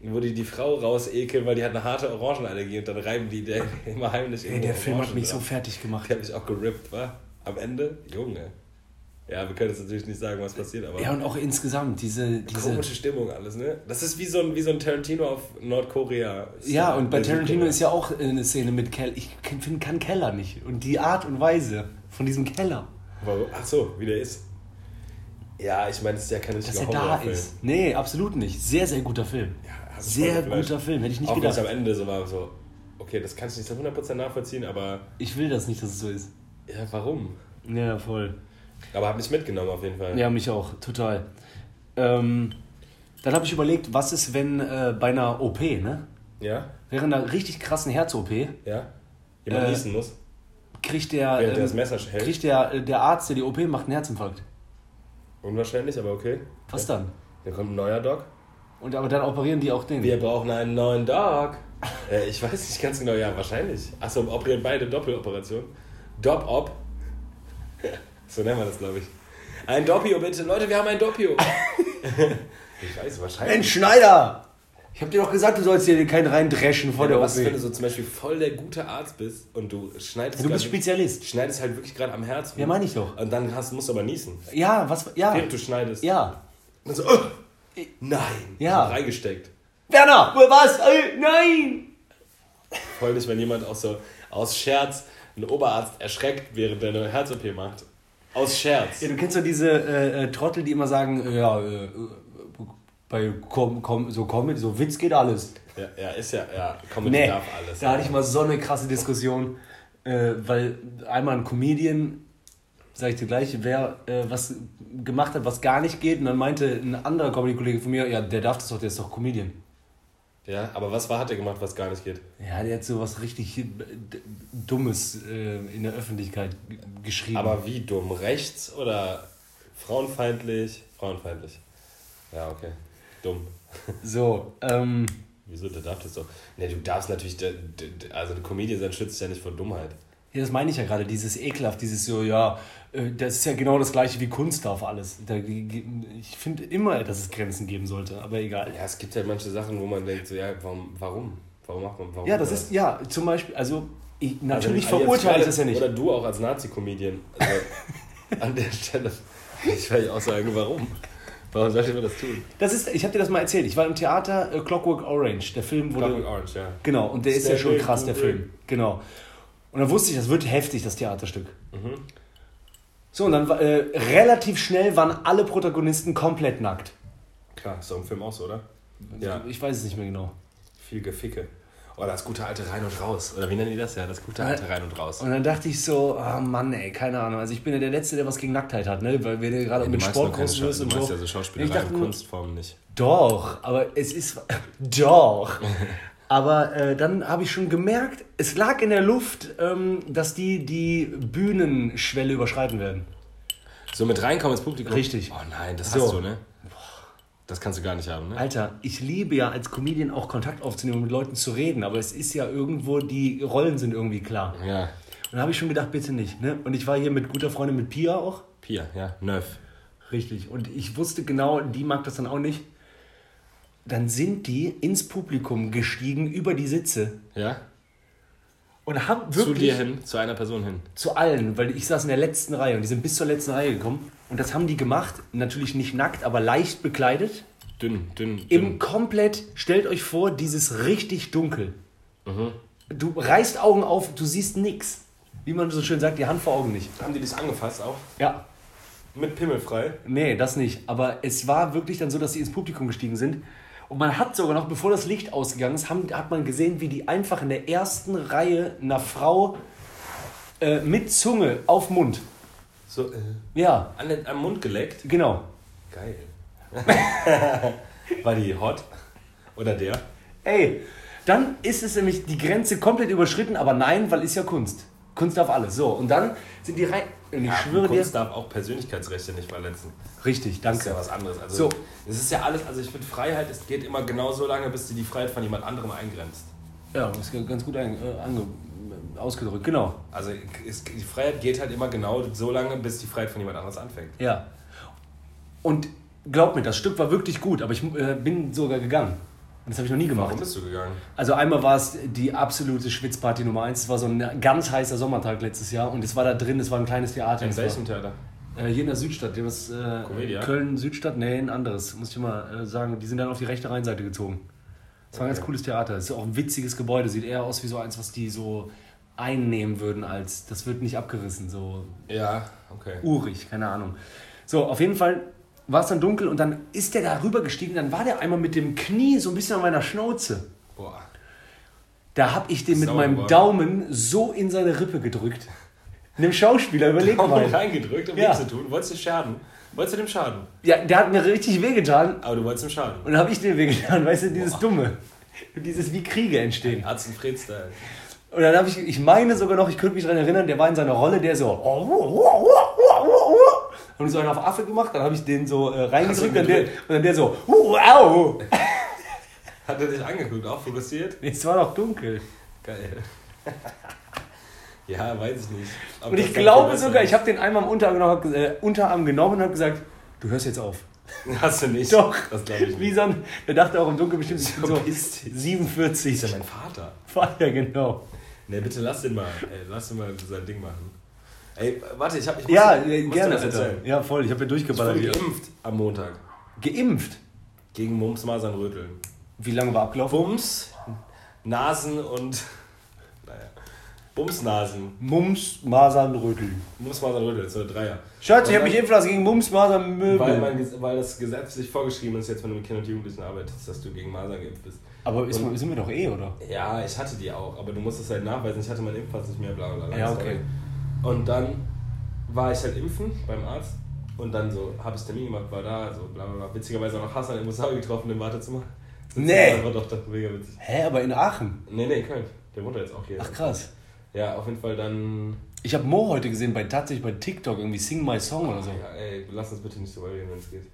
wo die die Frau rausekeln, weil die hat eine harte Orangenallergie und dann reiben die der immer heimlich Ey, der Film hat Orangen mich so drauf. fertig gemacht. Die hat mich auch gerippt, wa? Am Ende? Junge. Ja, wir können jetzt natürlich nicht sagen, was passiert, aber Ja, und auch insgesamt, diese, diese komische Stimmung alles, ne? Das ist wie so ein, wie so ein Tarantino auf Nordkorea. Ja, und bei Der Tarantino ist ja auch eine Szene mit Keller. Ich finde kann Keller nicht. Und die Art und Weise von diesem Keller? Ach so, wie der ist. Ja, ich meine, es ist ja kein dass richtiger er da ist. Nee, absolut nicht. Sehr, sehr guter Film. Ja, sehr guter Film, hätte ich nicht Auch gedacht. es am Ende so war, so, okay, das kannst du nicht zu 100% nachvollziehen, aber Ich will das nicht, dass es so ist. ja, warum? Ja, voll. Aber hat mich mitgenommen auf jeden Fall. Ja, mich auch, total. Ähm, dann habe ich überlegt, was ist, wenn äh, bei einer OP, ne? Ja? Während einer richtig krassen Herz-OP Ja? Jemand Äh, niesen muss, kriegt der, während ähm, das Messer hält. kriegt der, äh, der Arzt, der die OP macht, einen Herzinfarkt. Unwahrscheinlich, aber okay. Was okay. dann? Dann kommt ein neuer Doc. Und aber dann operieren die auch den. Wir brauchen einen neuen Doc. äh, ich weiß nicht ganz genau, ja, wahrscheinlich. Achso, operieren beide Doppeloperationen. Dop-Op. so nennen wir das, glaube ich. Ein Doppio bitte. Leute, wir haben ein Doppio. ich weiß, wahrscheinlich. Mensch, Schneider! Ich hab dir doch gesagt, du sollst hier keinen reindreschen vor Ja, der OP. was, wenn du so zum Beispiel voll der gute Arzt bist und du schneidest, Du bist Spezialist. schneidest halt wirklich gerade am Herz rum. Ja, meine ich doch. Und dann hast, musst du aber niesen. Ja, was? Ja. Während du schneidest. Ja. Und dann so, oh, nein. Ja. So reingesteckt. Werner, wo was? Äh, nein! Voll nicht, wenn jemand auch so aus Scherz einen Oberarzt erschreckt, während er eine Herz-OP macht. Aus Scherz. Ja, du kennst doch diese äh, äh, Trottel, die immer sagen, äh, ja, äh, bei Com Com so Comedy, so Witz geht alles. Ja, ja ist ja, ja, Comedy Nee, darf alles. da hatte ich mal so eine krasse Diskussion, äh, weil einmal ein Comedian, sag ich dir gleich, wer äh, was gemacht hat, was gar nicht geht, und dann meinte ein anderer Comedy-Kollege von mir, ja, der darf das doch, der ist doch Comedian. Ja, aber was war, hat er gemacht, was gar nicht geht? Ja, der hat so was richtig äh, Dummes äh, in der Öffentlichkeit geschrieben. Aber wie dumm? Rechts oder frauenfeindlich? Frauenfeindlich. Ja, okay. Dumm. so, ähm, Wieso, der darf das doch. Ne, du darfst natürlich, also der Comedian sein schützt ja nicht vor Dummheit. Ja, das meine ich ja gerade, dieses ekelhaft, dieses so, ja, äh, das ist ja genau das gleiche wie Kunst darf alles. Ich finde immer, dass es Grenzen geben sollte, aber egal. Ja, es gibt halt manche Sachen, wo man denkt, so, ja, warum? Warum, warum macht man warum Ja, das macht ist, ja, zum Beispiel, also ich, Also, natürlich jetzt verurteile ich das ja nicht. Oder du auch als Nazi-Comedian. Also, an der Stelle. Ich will auch sagen, warum? Warum sollte man das tun? Das ist, ich habe dir das mal erzählt. Ich war im Theater äh, Clockwork Orange. Der Film wurde. Clockwork Orange, ja. Genau, und der ist ja schon krass, der. Film. Genau. Und dann wusste ich, das wird heftig, das Theaterstück. Mhm. So, und dann äh, relativ schnell waren alle Protagonisten komplett nackt. Klar, ist doch im Film auch so, oder? Ja. Ich weiß es nicht mehr genau. Viel Geficke. Oh, das gute alte Rein und Raus. Oder wie nennen die das ja? Das gute alte Rein und Raus. Und dann dachte ich so, ah Mann, ey, keine Ahnung. Also ich bin ja der Letzte, der was gegen Nacktheit hat, ne? Weil wir gerade Ja, mit du Sport groß wirst und Du magst so. ja so Ich Schauspielerei dachte und Kunstformen nicht. Doch, aber es ist. Doch. Aber äh, dann habe ich schon gemerkt, es lag in der Luft, ähm, dass die die Bühnenschwelle überschreiten werden. So mit reinkommen ins Publikum? Richtig. Oh nein, das So. hast du, ne? Das kannst du gar nicht haben, ne? Alter, ich liebe ja als Comedian auch Kontakt aufzunehmen und mit Leuten zu reden, aber es ist ja irgendwo, die Rollen sind irgendwie klar. Ja. Und da habe ich schon gedacht, bitte nicht. Ne? Und ich war hier mit guter Freundin mit Pia auch. Pia, ja. Neuf. Richtig. Und ich wusste genau, die mag das dann auch nicht. Dann sind die ins Publikum gestiegen, über die Sitze. Ja? Und haben Zu wirklich dir hin, zu einer Person hin. zu allen, weil ich saß in der letzten Reihe und die sind bis zur letzten Reihe gekommen. Und das haben die gemacht, natürlich nicht nackt, aber leicht bekleidet. Dünn, dünn, Im dünn. komplett, stellt euch vor, dieses richtig dunkel. Mhm. Du reißt Augen auf, du siehst nix. Wie man so schön sagt, die Hand vor Augen nicht. Haben die dich angefasst auch? Ja. Mit Pimmelfrei? Nee, das nicht. Aber es war wirklich dann so, dass sie ins Publikum gestiegen sind. Und man hat sogar noch, bevor das Licht ausgegangen ist, haben, hat man gesehen, wie die einfach in der ersten Reihe einer Frau äh, mit Zunge auf Mund. So, äh, Ja, an den, am Mund geleckt? genau. Geil. War die hot? Oder der? Ey, dann ist es nämlich die Grenze komplett überschritten, aber nein, weil ist ja Kunst. Kunst darf alles. So, und dann sind die rein. Und ich schwöre dir. Kunst darf auch Persönlichkeitsrechte nicht verletzen. Richtig, Das ist ja danke. was anderes. Also, So. Es ist ja alles, also ich finde Freiheit, es geht immer genau so lange, bis du die Freiheit von jemand anderem eingrenzt. Ja, das ist ganz gut ein, äh, ausgedrückt, genau. Also es, die Freiheit geht halt immer genau so lange, bis die Freiheit von jemand anderes anfängt. Ja. Und glaub mir, das Stück war wirklich gut, aber ich äh, bin sogar gegangen. Und das habe ich noch nie gemacht. Warum bist du gegangen? Also einmal war es die absolute Schwitzparty Nummer eins. Es war so ein ganz heißer Sommertag letztes Jahr und es war da drin, es war ein kleines Theater. In welchem Theater? äh, hier in der Südstadt, dem ist äh, Comedia? Köln-Südstadt, nee, ein anderes, muss ich mal äh, sagen. Die sind dann auf die rechte Rheinseite gezogen. Es war ein ganz Okay. cooles Theater. Es ist auch ein witziges Gebäude, sieht eher aus wie so eins, was die so einnehmen würden, als das wird nicht abgerissen, so Ja, okay. urig, keine Ahnung. So, auf jeden Fall war es dann dunkel und dann ist der da rüber gestiegen, dann war der einmal mit dem Knie so ein bisschen an meiner Schnauze. Boah. Da habe ich den mit Sauber. meinem Daumen so in seine Rippe gedrückt. Einem Schauspieler, überleg Auch mal reingedrückt, um Ja. zu tun. Wolltest du schaden? Wolltest du dem schaden? Ja, der hat mir richtig wehgetan Aber du wolltest ihm schaden. und dann habe ich dem wehgetan, weißt du, dieses Boah. Dumme. Dieses wie Kriege entstehen. Arzt und Fred-Style. Und dann habe ich, ich meine sogar noch, ich könnte mich daran erinnern, der war in seiner Rolle, der so. Und ich so einen auf Affe gemacht, dann habe ich den so äh, reingedrückt und, der, und dann der so, wow. Hat er dich angeguckt, auch fokussiert? Es war noch dunkel. Geil. ja, weiß ich nicht. Ob Und ich glaube sogar, ich habe den einmal am Unterarm genommen, äh, Unterarm genommen und habe gesagt, du hörst jetzt auf. Hast du nicht? Doch. Das glaube ich Wie nicht. so ein, der dachte auch im Dunkeln bestimmt, ich bin so Verpiss dich. 47. ist ja mein Vater. Ja genau. Ne, bitte lass den mal. Ey, lass den mal sein Ding machen. Ey, warte, ich habe ich Ja, muss- muss dir gerne. Alter. erzählen. Ja, voll, ich habe Ich durchgeballert wurde hier. geimpft am Montag. Geimpft? Gegen Mumps, Masern, Röteln. Wie lange war abgelaufen? Bums, Nasen und. Naja. Bums, Nasen. Mumps, Masern, Röteln. So das ist so Dreier. Schatz, ich habe mich impfen lassen gegen Mumps, Masern, Weil, Möbel. mein, Ges- weil das gesetzlich vorgeschrieben ist, jetzt wenn du mit Kindern und Jugendlichen arbeitest, dass du gegen Masern geimpft bist. Aber ist, Und- sind wir doch eh, oder? Ja, ich hatte die auch, aber du musst es halt nachweisen. Ich hatte meinen Impfpass nicht mehr, bla bla bla. Ja, okay. Und dann war ich halt impfen beim Arzt und dann so, habe ich Termin gemacht, war da, so bla bla bla. Witzigerweise auch noch Hassan im Musawi getroffen im Wartezimmer. Nee. Das war doch mega witzig. Hä, aber in Aachen? Nee, nee, Köln. Der wohnt jetzt auch hier. Ach krass. Ja, auf jeden Fall dann. Ich habe Mo heute gesehen, bei tatsächlich bei TikTok, irgendwie Sing My Song oder so. Ja, ey, lass uns bitte nicht so reden, wenn es geht.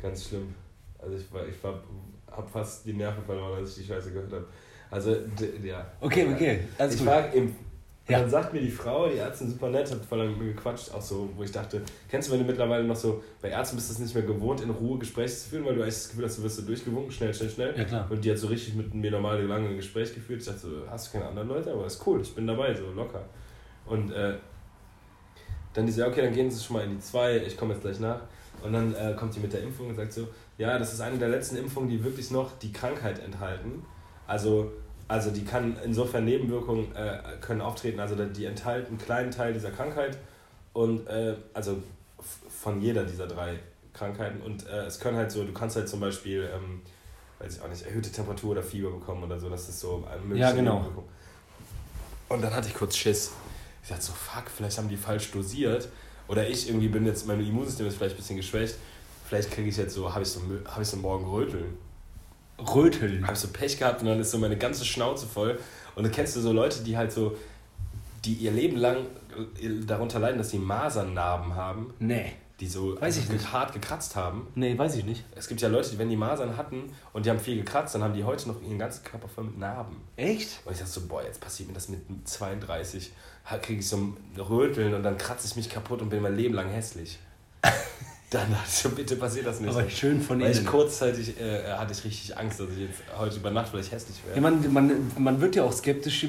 Ganz schlimm. Also ich war, ich war, hab fast die Nerven verloren, als ich die Scheiße gehört habe. Also, ja. Okay, okay, alles ich gut. war im. Ja. Dann sagt mir die Frau, die Ärztin super nett, hat voll mit mir gequatscht, auch so, wo ich dachte, kennst du, wenn du mittlerweile noch so, bei Ärzten bist du es nicht mehr gewohnt, in Ruhe Gespräche zu führen, weil du eigentlich das Gefühl hast, du wirst so durchgewunken, schnell, schnell, schnell. Ja, klar. Und die hat so richtig mit mir normal lange ein Gespräch geführt. Ich dachte so, hast du keine anderen Leute? Aber ist cool, ich bin dabei, so locker. Und äh, dann die so, ja, okay, dann gehen Sie schon mal in die zwei, ich komme jetzt gleich nach. Und dann äh, kommt die mit der Impfung und sagt so, ja, das ist eine der letzten Impfungen, die wirklich noch die Krankheit enthalten. Also, also die kann insofern Nebenwirkungen äh, können auftreten, also die enthalten einen kleinen Teil dieser Krankheit und äh, also von jeder dieser drei Krankheiten und äh, es können halt so, du kannst halt zum Beispiel, ähm, weiß ich auch nicht, erhöhte Temperatur oder Fieber bekommen oder so, das ist so eine mögliche Ja, genau. Nebenwirkung. Und dann hatte ich kurz Schiss. Ich dachte so, fuck, vielleicht haben die falsch dosiert. Oder ich irgendwie bin jetzt, mein Immunsystem ist vielleicht ein bisschen geschwächt. Vielleicht kriege ich jetzt so, habe ich so, hab ich so morgen Röteln. Röteln. Habe ich so Pech gehabt und dann ist so meine ganze Schnauze voll. Und dann kennst du so Leute, die halt so, die ihr Leben lang äh, darunter leiden, dass sie Masernnarben haben, Nee. die so Weiß ich nicht. hart gekratzt haben. Nee, weiß ich nicht. Es gibt ja Leute, die, wenn die Masern hatten und die haben viel gekratzt, dann haben die heute noch ihren ganzen Körper voll mit Narben. Echt? Und ich dachte so, boah, jetzt passiert mir das mit 32, kriege ich so ein Röteln und dann kratze ich mich kaputt und bin mein Leben lang hässlich. dann dachte ich so, bitte passiert das nicht. Aber schön von Weil ich Ihnen. kurzzeitig äh, hatte ich richtig Angst, dass ich jetzt heute über Nacht vielleicht hässlich Ja, werde. man, man, man wird ja auch skeptisch,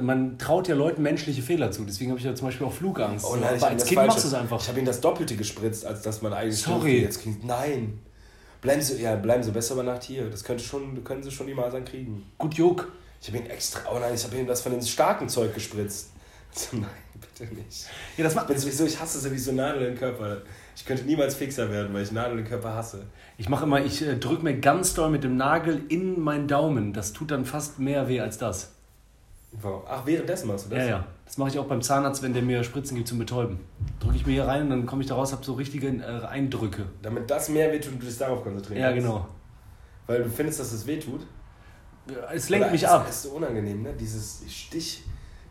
man traut ja Leuten menschliche Fehler zu. Deswegen habe ich ja zum Beispiel auch Flugangst. Oh nein, ich Aber als Kind Falsche- machst du es einfach. Ich habe ihm das Doppelte gespritzt, als dass man eigentlich Sorry. jetzt kriegt. Nein. Bleiben Sie, ja, bleiben Sie besser über Nacht hier. Das könnte schon, können Sie schon die Masern kriegen. Gut Juck. Ich habe ihn extra, oh nein, ich habe ihm das von dem starken Zeug gespritzt. Nein, bitte nicht. Ja, das Ich macht. bin sowieso, ich hasse sowieso Nadeln im Körper. Ich könnte niemals Fixer werden, weil ich Nadeln im Körper hasse. Ich mache immer, ich äh, drücke mir ganz doll mit dem Nagel in meinen Daumen. Das tut dann fast mehr weh als das. Warum? Ach, währenddessen machst du das? Ja, ja. Das mache ich auch beim Zahnarzt, wenn der mir Spritzen gibt zum Betäuben. Drücke ich mir hier rein und dann komme ich da raus, habe so richtige äh, Eindrücke. Damit das mehr wehtut und du dich darauf konzentrieren Ja, kannst. genau. Weil du findest, dass es wehtut. Ja, Es lenkt Oder mich es ab. ist so unangenehm, ne? Dieses Stich,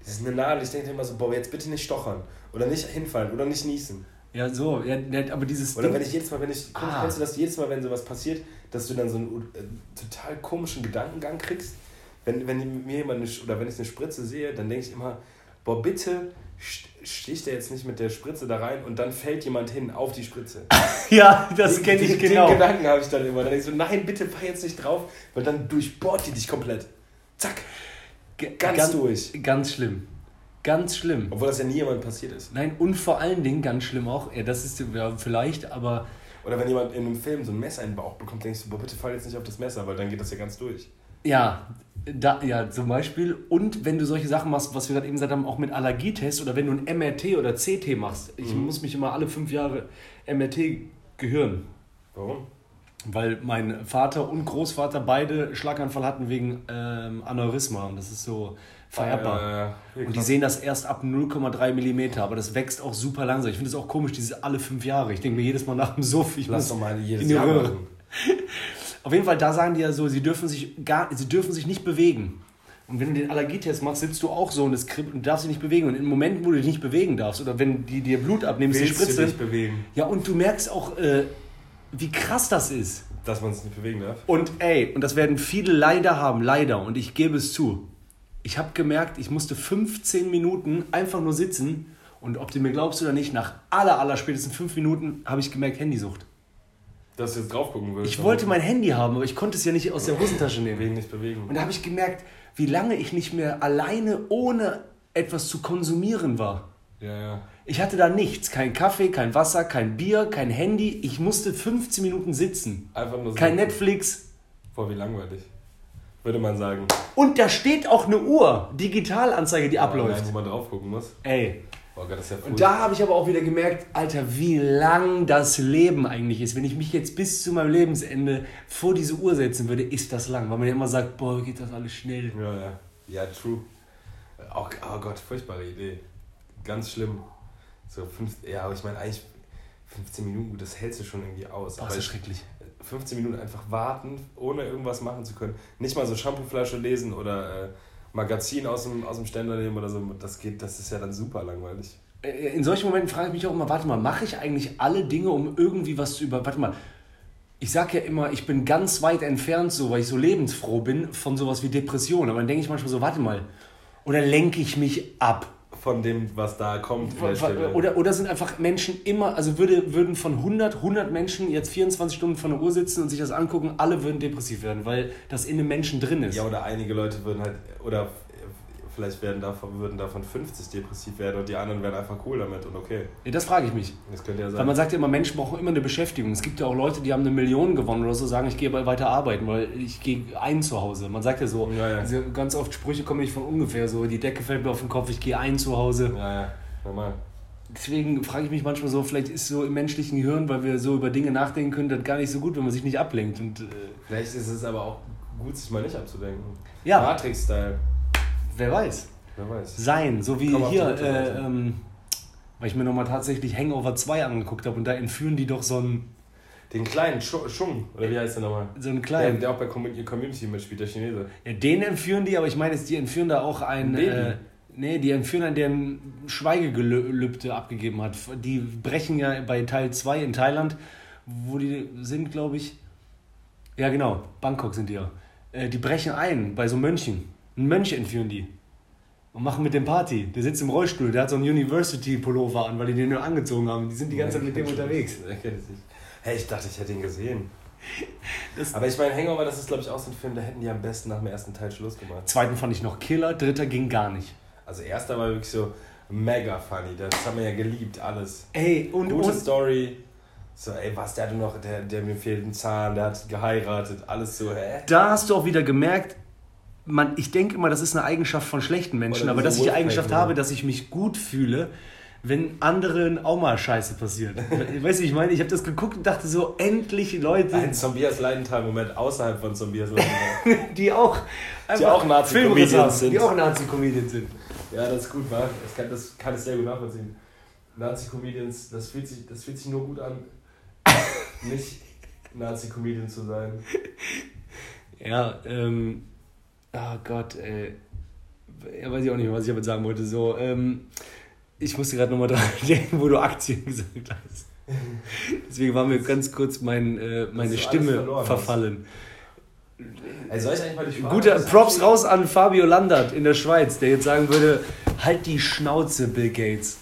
dieses eine Nadel. Ich denke immer so, boah, jetzt bitte nicht stochern. Oder nicht hinfallen oder nicht niesen. Ja, so. Ja, aber dieses Oder Ding- wenn ich jedes Mal, wenn ich, Ah. kennst du das jedes Mal, wenn sowas passiert, dass du dann so einen äh, total komischen Gedankengang kriegst? Wenn, wenn mir jemand eine, oder wenn ich eine Spritze sehe, dann denke ich immer, boah, bitte st- sticht der jetzt nicht mit der Spritze da rein und dann fällt jemand hin auf die Spritze. Ja, das kenne ich den, genau. Den Gedanken habe ich dann immer. Dann denke ich so, nein, bitte fahr jetzt nicht drauf, weil dann durchbohrt die dich komplett. Zack. Ge- Ganz durch. Ganz schlimm. Ganz schlimm. Obwohl das ja nie jemand passiert ist. Nein, und vor allen Dingen ganz schlimm auch, ja, das ist ja, vielleicht, aber Oder wenn jemand in einem Film so ein Messer in den Bauch bekommt, denkst du, boah, bitte fall jetzt nicht auf das Messer, weil dann geht das ja ganz durch. ja, da, ja, zum Beispiel. Und wenn du solche Sachen machst, was wir gerade eben gesagt haben, auch mit Allergietest oder wenn du ein MRT oder CT machst, ich Mhm. muss mich immer alle fünf Jahre MRT gehören. Warum? Weil mein Vater und Großvater beide Schlaganfall hatten wegen ähm, Aneurysma und das ist so vererbbar. Äh, Und die sehen das erst ab 0,3 mm, aber das wächst auch super langsam. Ich finde es auch komisch, dieses alle fünf Jahre. Ich denke mir jedes Mal nach dem Suff, ich Lass muss doch mal jedes in die Jahr machen. Auf jeden Fall, da sagen die ja so, sie dürfen sich gar, sie dürfen sich nicht bewegen. Und wenn du den Allergietest machst, sitzt du auch so und es kribbelt und du darfst dich nicht bewegen. Und in Momenten, wo du dich nicht bewegen darfst oder wenn die dir Blut abnehmen, die Willst du Spritze. dich bewegen? Ja, und du merkst auch, äh, wie krass das ist. Dass man es nicht bewegen darf? Und ey, und das werden viele leider haben, leider, und ich gebe es zu. Ich habe gemerkt, ich musste 15 Minuten einfach nur sitzen und ob du mir glaubst oder nicht, nach aller, aller spätestens 5 Minuten habe ich gemerkt, Handysucht. Dass du jetzt drauf gucken würdest. Ich wollte mein Handy haben, aber ich konnte es ja nicht aus der Hosentasche nehmen. Bewegen, nicht bewegen. Und da habe ich gemerkt, wie lange ich nicht mehr alleine ohne etwas zu konsumieren war. Ja, ja. Ich hatte da nichts, kein Kaffee, kein Wasser, kein Bier, kein Handy. Ich musste 15 Minuten sitzen. Einfach nur so. Kein Netflix. Boah, wie langweilig. Würde man sagen. Und da steht auch eine Uhr, Digitalanzeige, die abläuft. Nein, wo man drauf gucken muss. Ey, Oh Gott, das ist ja und da habe ich aber auch wieder gemerkt, Alter, wie lang das Leben eigentlich ist. Wenn ich mich jetzt bis zu meinem Lebensende vor diese Uhr setzen würde, ist das lang. Weil man ja immer sagt, boah, geht das alles schnell. Ja, ja. Ja, true. Auch, oh Gott, furchtbare Idee. Ganz schlimm. So fünf, ja, aber ich meine eigentlich 15 Minuten, gut, das hältst du schon irgendwie aus. Boah, aber ist das ich- schrecklich. 15 Minuten einfach warten, ohne irgendwas machen zu können. Nicht mal so Shampooflasche lesen oder äh, Magazin aus dem, aus dem Ständer nehmen oder so. Das geht, das ist ja dann super langweilig. Äh, In solchen Momenten frage ich mich auch immer, warte mal, mache ich eigentlich alle Dinge, um irgendwie was zu über... Warte mal, ich sage ja immer, ich bin ganz weit entfernt so, weil ich so lebensfroh bin von sowas wie Depression. Aber dann denke ich manchmal so, warte mal, oder lenke ich mich ab? Von dem, was da kommt. Stelle. Oder, oder sind einfach Menschen immer, also würde, würden von 100, 100 Menschen jetzt 24 Stunden vor der Uhr sitzen und sich das angucken, alle würden depressiv werden, weil das in einem Menschen drin ist. Ja, oder einige Leute würden halt, oder vielleicht werden davon, würden davon 50 depressiv werden und die anderen wären einfach cool damit und okay. Ja, das frage ich mich. Das könnte ja sein. Weil man sagt ja immer, Menschen brauchen immer eine Beschäftigung. Es gibt ja auch Leute, die haben eine Million gewonnen oder so, sagen, ich gehe bald weiter arbeiten, weil ich gehe ein zu Hause. Man sagt ja so, Ja, ja. Ganz oft Sprüche kommen nicht von ungefähr so, die Decke fällt mir auf den Kopf, ich gehe ein zu Hause. ja, ja, normal. Deswegen frage ich mich manchmal so, vielleicht ist so im menschlichen Gehirn, weil wir so über Dinge nachdenken können, das gar nicht so gut, wenn man sich nicht ablenkt. Und äh, Vielleicht ist es aber auch gut, sich mal nicht abzudenken. Ja. Matrix-Style, wer weiß. wer weiß. Sein, so wie Komm hier, äh, ähm, weil ich mir nochmal tatsächlich Hangover 2 angeguckt habe und da entführen die doch so einen, Den kleinen Schu- Schung, oder wie heißt der nochmal? so einen Der, kleinen. der auch bei Community mitspielt, der Chinese. Ja, den entführen die, aber ich meine die entführen da auch einen. Äh, nee, die entführen einen, der ein Schweigegelübde abgegeben hat. Die brechen ja bei Teil 2 in Thailand, wo die sind, glaube ich. Ja, genau, Bangkok sind die ja. Äh, die brechen ein bei so Mönchen. Einen Mönch entführen die. Und machen mit dem Party. Der sitzt im Rollstuhl, der hat so einen University-Pullover an, weil die den nur angezogen haben. Die sind die ganze Zeit mit dem unterwegs. Er. Hey, ich dachte, ich hätte ihn gesehen. Das- Aber ich meine, Hangover, das ist glaube ich auch so ein Film, da hätten die am besten nach dem ersten Teil Schluss gemacht. Zweiten fand ich noch Killer, dritter ging gar nicht. Also erster war wirklich so mega funny, das haben wir ja geliebt, alles. Ey, und, Gute und Story. So, ey, was, der hatte noch, der, der mir fehlt ein Zahn, der hat geheiratet, alles so, hä? da hast du auch wieder gemerkt, man, ich denke immer, das ist eine Eigenschaft von schlechten Menschen, Oder aber dass ich die Eigenschaft habe, dass ich mich gut fühle, wenn anderen auch mal Scheiße passiert. weißt du, ich meine, ich habe das geguckt und dachte so, endlich Leute, Ein Zombias Leidenthal-Moment außerhalb von Zombias Leidenthal. die auch, auch Nazi-Comedians sind. Die auch Nazi-Comedians sind. ja, das ist gut, wa? Das kann, das kann ich sehr gut nachvollziehen. Nazi-Comedians, das fühlt, sich, das fühlt sich nur gut an, nicht Nazi-Comedian zu sein. Ja, ähm, oh Gott, ey. Ja, weiß ich auch nicht mehr, was ich damit sagen wollte. So, ähm, ich musste gerade nochmal dran denken, wo du Aktien gesagt hast. Deswegen war mir ganz kurz mein, äh, meine Stimme verfallen. Ey, soll ich eigentlich mal die Frage Guter Props raus an Fabio Landert in der Schweiz, der jetzt sagen würde, halt die Schnauze, Bill Gates.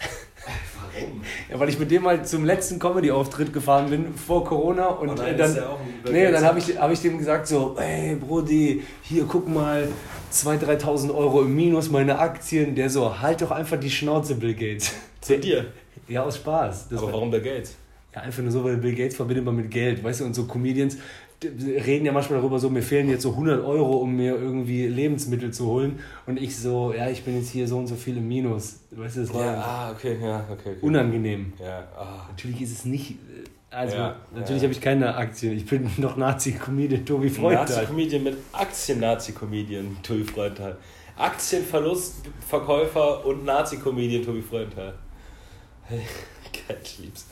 Warum? Ja, weil ich mit dem mal zum letzten Comedy-Auftritt gefahren bin vor Corona und, Und dann äh, dann, nee, dann habe ich, hab ich dem gesagt so, ey Brody, hier guck mal, 2.000, 3.000 Euro im Minus, meine Aktien. Der so, halt doch einfach die Schnauze, Bill Gates. Zu dir. Ja, aus Spaß. Das Aber war, warum Bill Gates? ja, einfach nur so, weil Bill Gates verbindet man mit Geld, weißt du, und so Comedians reden ja manchmal darüber so, mir fehlen jetzt so 100 Euro, um mir irgendwie Lebensmittel zu holen und ich so, ja, ich bin jetzt hier so und so viel im Minus, weißt du, das war Ja, ah, okay, ja, okay. okay. unangenehm. Ja, ah. Natürlich ist es nicht, äh, also Ja, natürlich ja. habe ich keine Aktien, ich bin noch Nazi-Comedian Tobi Freund. halt. Nazi-Comedian mit Aktien-Nazi-Comedian, Tobi Freundtal. Aktienverlustverkäufer und Nazi-Comedian, Tobi Freundtal. Hey, geil, ich lieb's.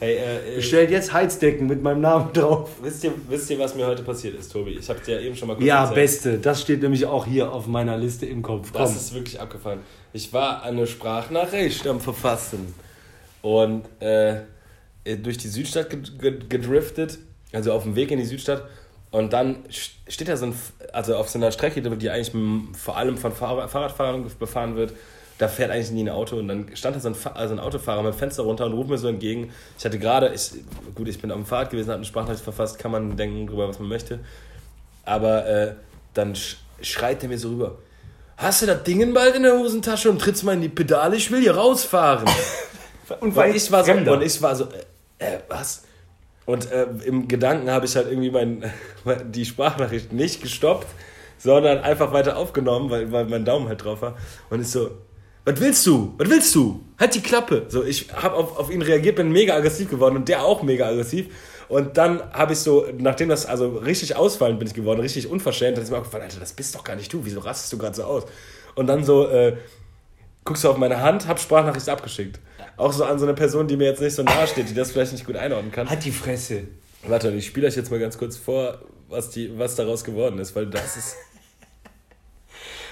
Hey, äh, äh, Bestellt jetzt Heizdecken mit meinem Namen drauf. wisst, ihr, wisst ihr, was mir heute passiert ist, Tobi? Ich hab's dir ja eben schon mal kurz Ja, erzählt. beste. Das steht nämlich auch hier auf meiner Liste im Kopf. Komm. Das ist wirklich abgefallen. Ich war eine Sprachnachricht am Verfassen und äh, durch die Südstadt ged- ged- gedriftet, also auf dem Weg in die Südstadt. Und dann st- steht da so ein, also auf so einer Strecke, die eigentlich vor allem von Fahr Fahrradfahrern befahren wird, da fährt eigentlich nie ein Auto. Und dann stand da so ein, also ein Autofahrer mit dem Fenster runter und ruft mir so entgegen. Ich hatte gerade, ich, gut, ich bin auf dem Fahrrad gewesen, habe eine Sprachnachricht verfasst, kann man denken drüber, was man möchte. Aber äh, dann sch schreit er mir so rüber. Hast du das Dingen bald in der Hosentasche und trittst mal in die Pedale? Ich will hier rausfahren. Und und ich war so, Fremder. und ich war so, äh, äh, was? Und äh, im Gedanken habe ich halt irgendwie mein, die Sprachnachricht nicht gestoppt, sondern einfach weiter aufgenommen, weil, weil mein Daumen halt drauf war. Und ich so, was willst du? Was willst du? Halt die Klappe. So, ich habe auf, auf ihn reagiert, bin mega aggressiv geworden und der auch mega aggressiv. Und dann habe ich so, nachdem das also richtig ausfallend bin ich geworden, richtig unverschämt, dann ist mir aufgefallen, Alter, das bist doch gar nicht du. Wieso rastest du gerade so aus? Und dann so, äh, guckst du auf meine Hand, hab Sprachnachricht abgeschickt. Auch so an so eine Person, die mir jetzt nicht so nahe steht, die das vielleicht nicht gut einordnen kann. Halt die Fresse. Warte, ich spiele euch jetzt mal ganz kurz vor, was, die, was daraus geworden ist, weil das ist.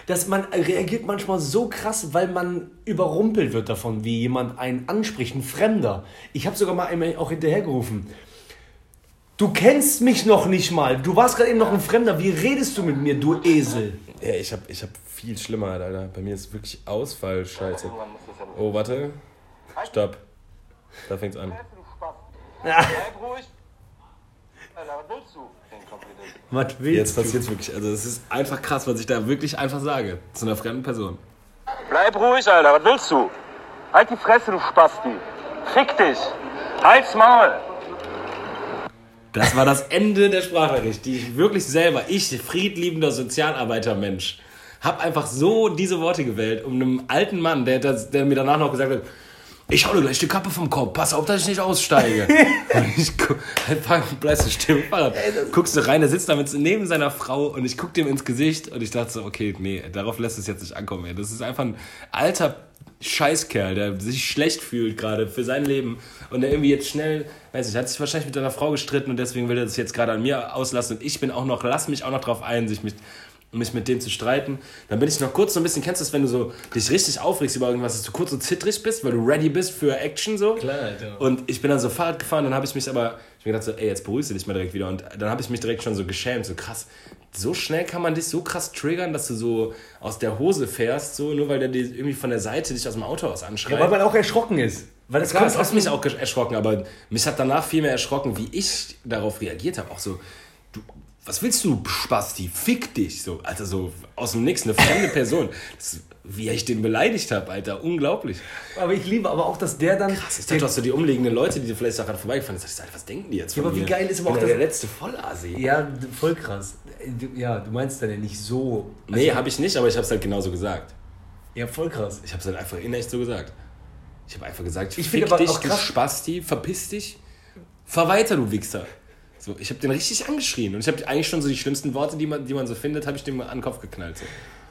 Dass man reagiert manchmal so krass, weil man überrumpelt wird davon, wie jemand einen anspricht, ein Fremder. Ich habe sogar mal einmal auch hinterhergerufen. Du kennst mich noch nicht mal. Du warst gerade eben noch ein Fremder. Wie redest du mit mir, du Esel? Ja, ich hab, ich hab viel schlimmer, Alter. Bei mir ist wirklich Ausfall, scheiße. Oh, warte. Stopp. Da fängt's an. Bleib ruhig. Alter, was willst du? Was willst Jetzt passiert's wirklich. Also, es ist einfach krass, was ich da wirklich einfach sage. Zu einer fremden Person. Bleib ruhig, Alter, was willst du? Halt die Fresse, du Spasti. Fick dich. Halt's Maul. Das war das Ende der Sprachnachricht, die ich wirklich selber, ich, friedliebender Sozialarbeiter-Mensch, hab einfach so diese Worte gewählt, um einem alten Mann, der, der mir danach noch gesagt hat, ich hau dir gleich die Kappe vom Kopf, pass auf, dass ich nicht aussteige. und ich bleibst du still im Fahrrad. Guckst du rein, der sitzt da mit, neben seiner Frau und ich guck dem ins Gesicht und ich dachte so, okay, nee, darauf lässt es jetzt nicht ankommen. Ey. Das ist einfach ein alter Scheißkerl, der sich schlecht fühlt gerade für sein Leben und der irgendwie jetzt schnell, weiß ich, hat sich wahrscheinlich mit seiner Frau gestritten und deswegen will er das jetzt gerade an mir auslassen und ich bin auch noch, lass mich auch noch drauf ein, sich mit, mich mit dem zu streiten. Dann bin ich noch kurz so ein bisschen, kennst du das, wenn du so dich richtig aufregst über irgendwas, dass du kurz so zittrig bist, weil du ready bist für Action so? Klar, Alter. Und ich bin dann so Fahrrad gefahren, dann habe ich mich aber, ich mir gedacht so, ey, jetzt beruhigst du dich mal direkt wieder. Und dann habe ich mich direkt schon so geschämt, so krass. So schnell kann man dich so krass triggern, dass du so aus der Hose fährst, so nur weil der dir irgendwie von der Seite dich aus dem Auto aus anschreit. Ja, weil man auch erschrocken ist. Weil das Klar, das hat mich auch erschrocken, aber mich hat danach viel mehr erschrocken, wie ich darauf reagiert habe. Auch so, was willst du, Spasti? Fick dich. So, Alter, so aus dem Nix, eine fremde Person. Das, wie ich den beleidigt habe, Alter, unglaublich. Aber ich liebe aber auch, dass der dann. Krass, ich dachte, du hast so die umliegenden Leute, die vielleicht daran vorbeigefahren sind. Alter, was denken die jetzt Ja, aber wie mir? geil ist aber auch das- der letzte Vollasi. Ja, voll krass. Ja, du meinst dann ja nicht so. Nee, habe ich nicht, aber ich habe es halt genauso gesagt. Ja, voll krass. Ich habe es halt einfach in echt so gesagt. Ich habe einfach gesagt, Ich fick dich, du Spasti, verpiss dich, fahr weiter, du Wichser. So, ich habe den richtig angeschrien und ich habe eigentlich schon so die schlimmsten Worte, die man, die man so findet, habe ich dem an den Kopf geknallt. So.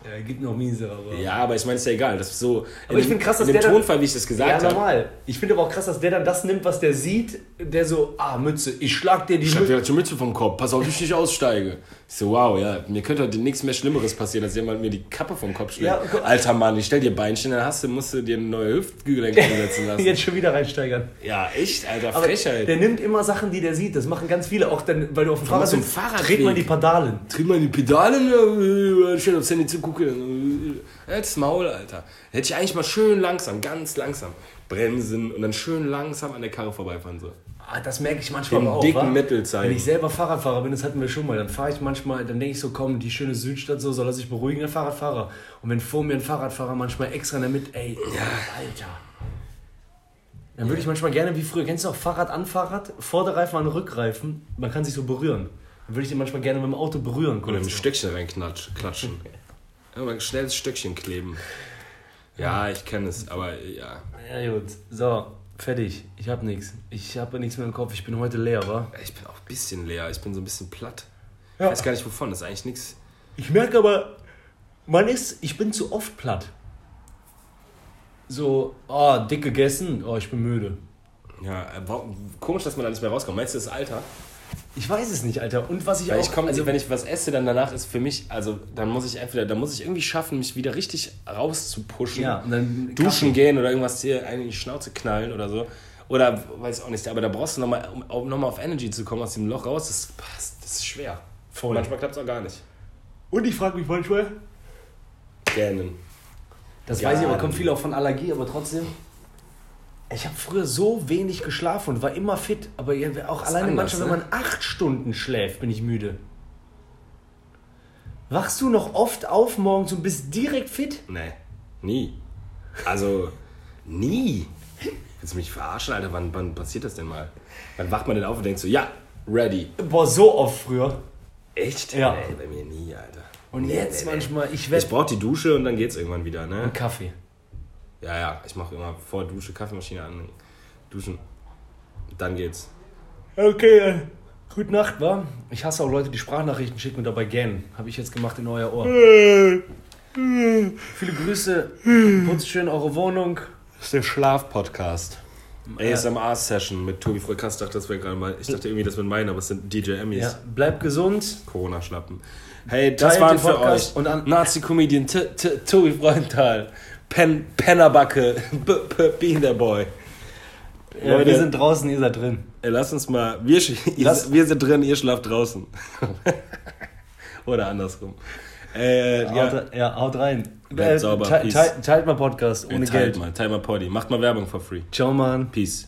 Ja, gibt noch miese, aber. Ja, aber ich meine, ist ja egal. Das ist so. Aber ich find krass, dass in dem der dann- Tonfall, wie ich das Ja, gesagt habe. normal. Ich finde aber auch krass, dass der dann das nimmt, was der sieht, der so, ah, Mütze, ich schlag dir die Ich hab Mütze. dir die Mütze vom Kopf, pass auf, dass ich nicht aussteige. Ich so, wow, ja, mir könnte heute nichts mehr Schlimmeres passieren, als jemand mir die Kappe vom Kopf schlägt. Ja, Alter Mann, ich stell dir Beinchen, dann hast du, musst du dir eine neue Hüftgelenk einsetzen lassen. Jetzt schon wieder reinsteigern. Ja, echt, Alter, Aber Frechheit. der nimmt immer Sachen, die der sieht. Das machen ganz viele. Auch dann, weil du auf dem Fahrrad sitzt, Fahrradweg. dreht man die Pedalen. Tritt mal die Pedalen, äh, schön aufs Handy zu gucken. Jetzt Maul, Alter. Hätte ich eigentlich mal schön langsam, ganz langsam bremsen und dann schön langsam an der Karre vorbeifahren. So. Ah, das merke ich manchmal Den auch. dicken wa? Mittel zeigen. Wenn ich selber Fahrradfahrer bin, das hatten wir schon mal, dann fahre ich manchmal, dann denke ich so, komm, die schöne Südstadt, so soll er sich beruhigen, der Fahrradfahrer. Und wenn vor mir ein Fahrradfahrer manchmal extra in der Mitte, ey, Alter. Dann würde ich manchmal gerne wie früher, kennst du auch Fahrrad an Fahrrad, Vorderreifen an Rückreifen, man kann sich so berühren. Dann würde ich den manchmal gerne mit dem Auto berühren. Oder kurz. ein Stöckchen reinklatschen. Mal ein schnelles Stöckchen kleben. Ja, ich kenne es, aber ja. Ja gut, so, fertig. Ich habe nichts. Ich habe nichts mehr im Kopf, ich bin heute leer, wa? Ich bin auch ein bisschen leer, ich bin so ein bisschen platt. Ja. Ich weiß gar nicht wovon, das ist eigentlich nichts. Ich merke aber, man ist, ich bin zu oft platt. So, oh, dick gegessen, oh, ich bin müde. Ja, äh, komisch, dass man da nicht mehr rauskommt. Meinst du das Alter? Ich weiß es nicht, Alter. Und was ich Weil auch... ich komme, also, wenn ich was esse, dann danach ist für mich, also dann muss ich entweder, dann muss ich irgendwie schaffen, mich wieder richtig rauszupushen. Ja, und dann duschen gehen oder irgendwas hier in die Schnauze knallen oder so. Oder weiß auch nicht, aber da brauchst du nochmal, um nochmal auf Energy zu kommen aus dem Loch raus, das, passt, das ist schwer. Voll. Manchmal klappt es auch gar nicht. Und ich frage mich manchmal... Gähnen. Das Ja, weiß ich, aber kommt viel auch von Allergie, aber trotzdem... Ich habe früher so wenig geschlafen und war immer fit, aber auch alleine anders, manchmal, wenn ne? man acht Stunden schläft, bin ich müde. Wachst du noch oft auf morgens und bist direkt fit? Nee, nie. Also, nie. Willst du mich verarschen, Alter? Wann, wann passiert das denn mal? Wann wacht man denn auf und denkt so, ja, ready. Boah, so oft früher. Echt? Ja. Nee, bei mir nie, Alter. Und Nee, jetzt nee, manchmal, ich Ich werde... brauch die Dusche und dann geht's irgendwann wieder, ne? Kaffee. Ja, ja, ich mache immer vor Dusche Kaffeemaschine an, duschen. Dann geht's. Okay, äh, gute Nacht, wa? Ich hasse auch Leute, die Sprachnachrichten schicken und dabei gähnen. Habe ich jetzt gemacht in euer Ohr. Viele Grüße. Putzt schön eure Wohnung. Das ist der Schlaf-Podcast. ASMR-Session mit Tobi Fröckast. dachte, das wäre gerade mal. Ich dachte irgendwie, das wären meine, aber es sind DJ Emmys. Ja, bleibt gesund. Corona-Schlappen. Hey, das Teilt waren für euch und an- Nazi-Comedian Tobi Freundtal, Pen Pennerbacke, B- B- Bean der Boy. Ja, Leute. wir sind draußen, ihr seid drin. Ey, lass uns mal. Wir, Lass- wir sind drin, ihr schlaft draußen. Oder andersrum. Äh, Haut, ja, re- ja, haut rein. Bleibt sauber, te- te- teilt mal Podcast ohne teilt Geld. mal, teilt mal Poddy. Macht mal Werbung for free. Ciao, Mann. Peace.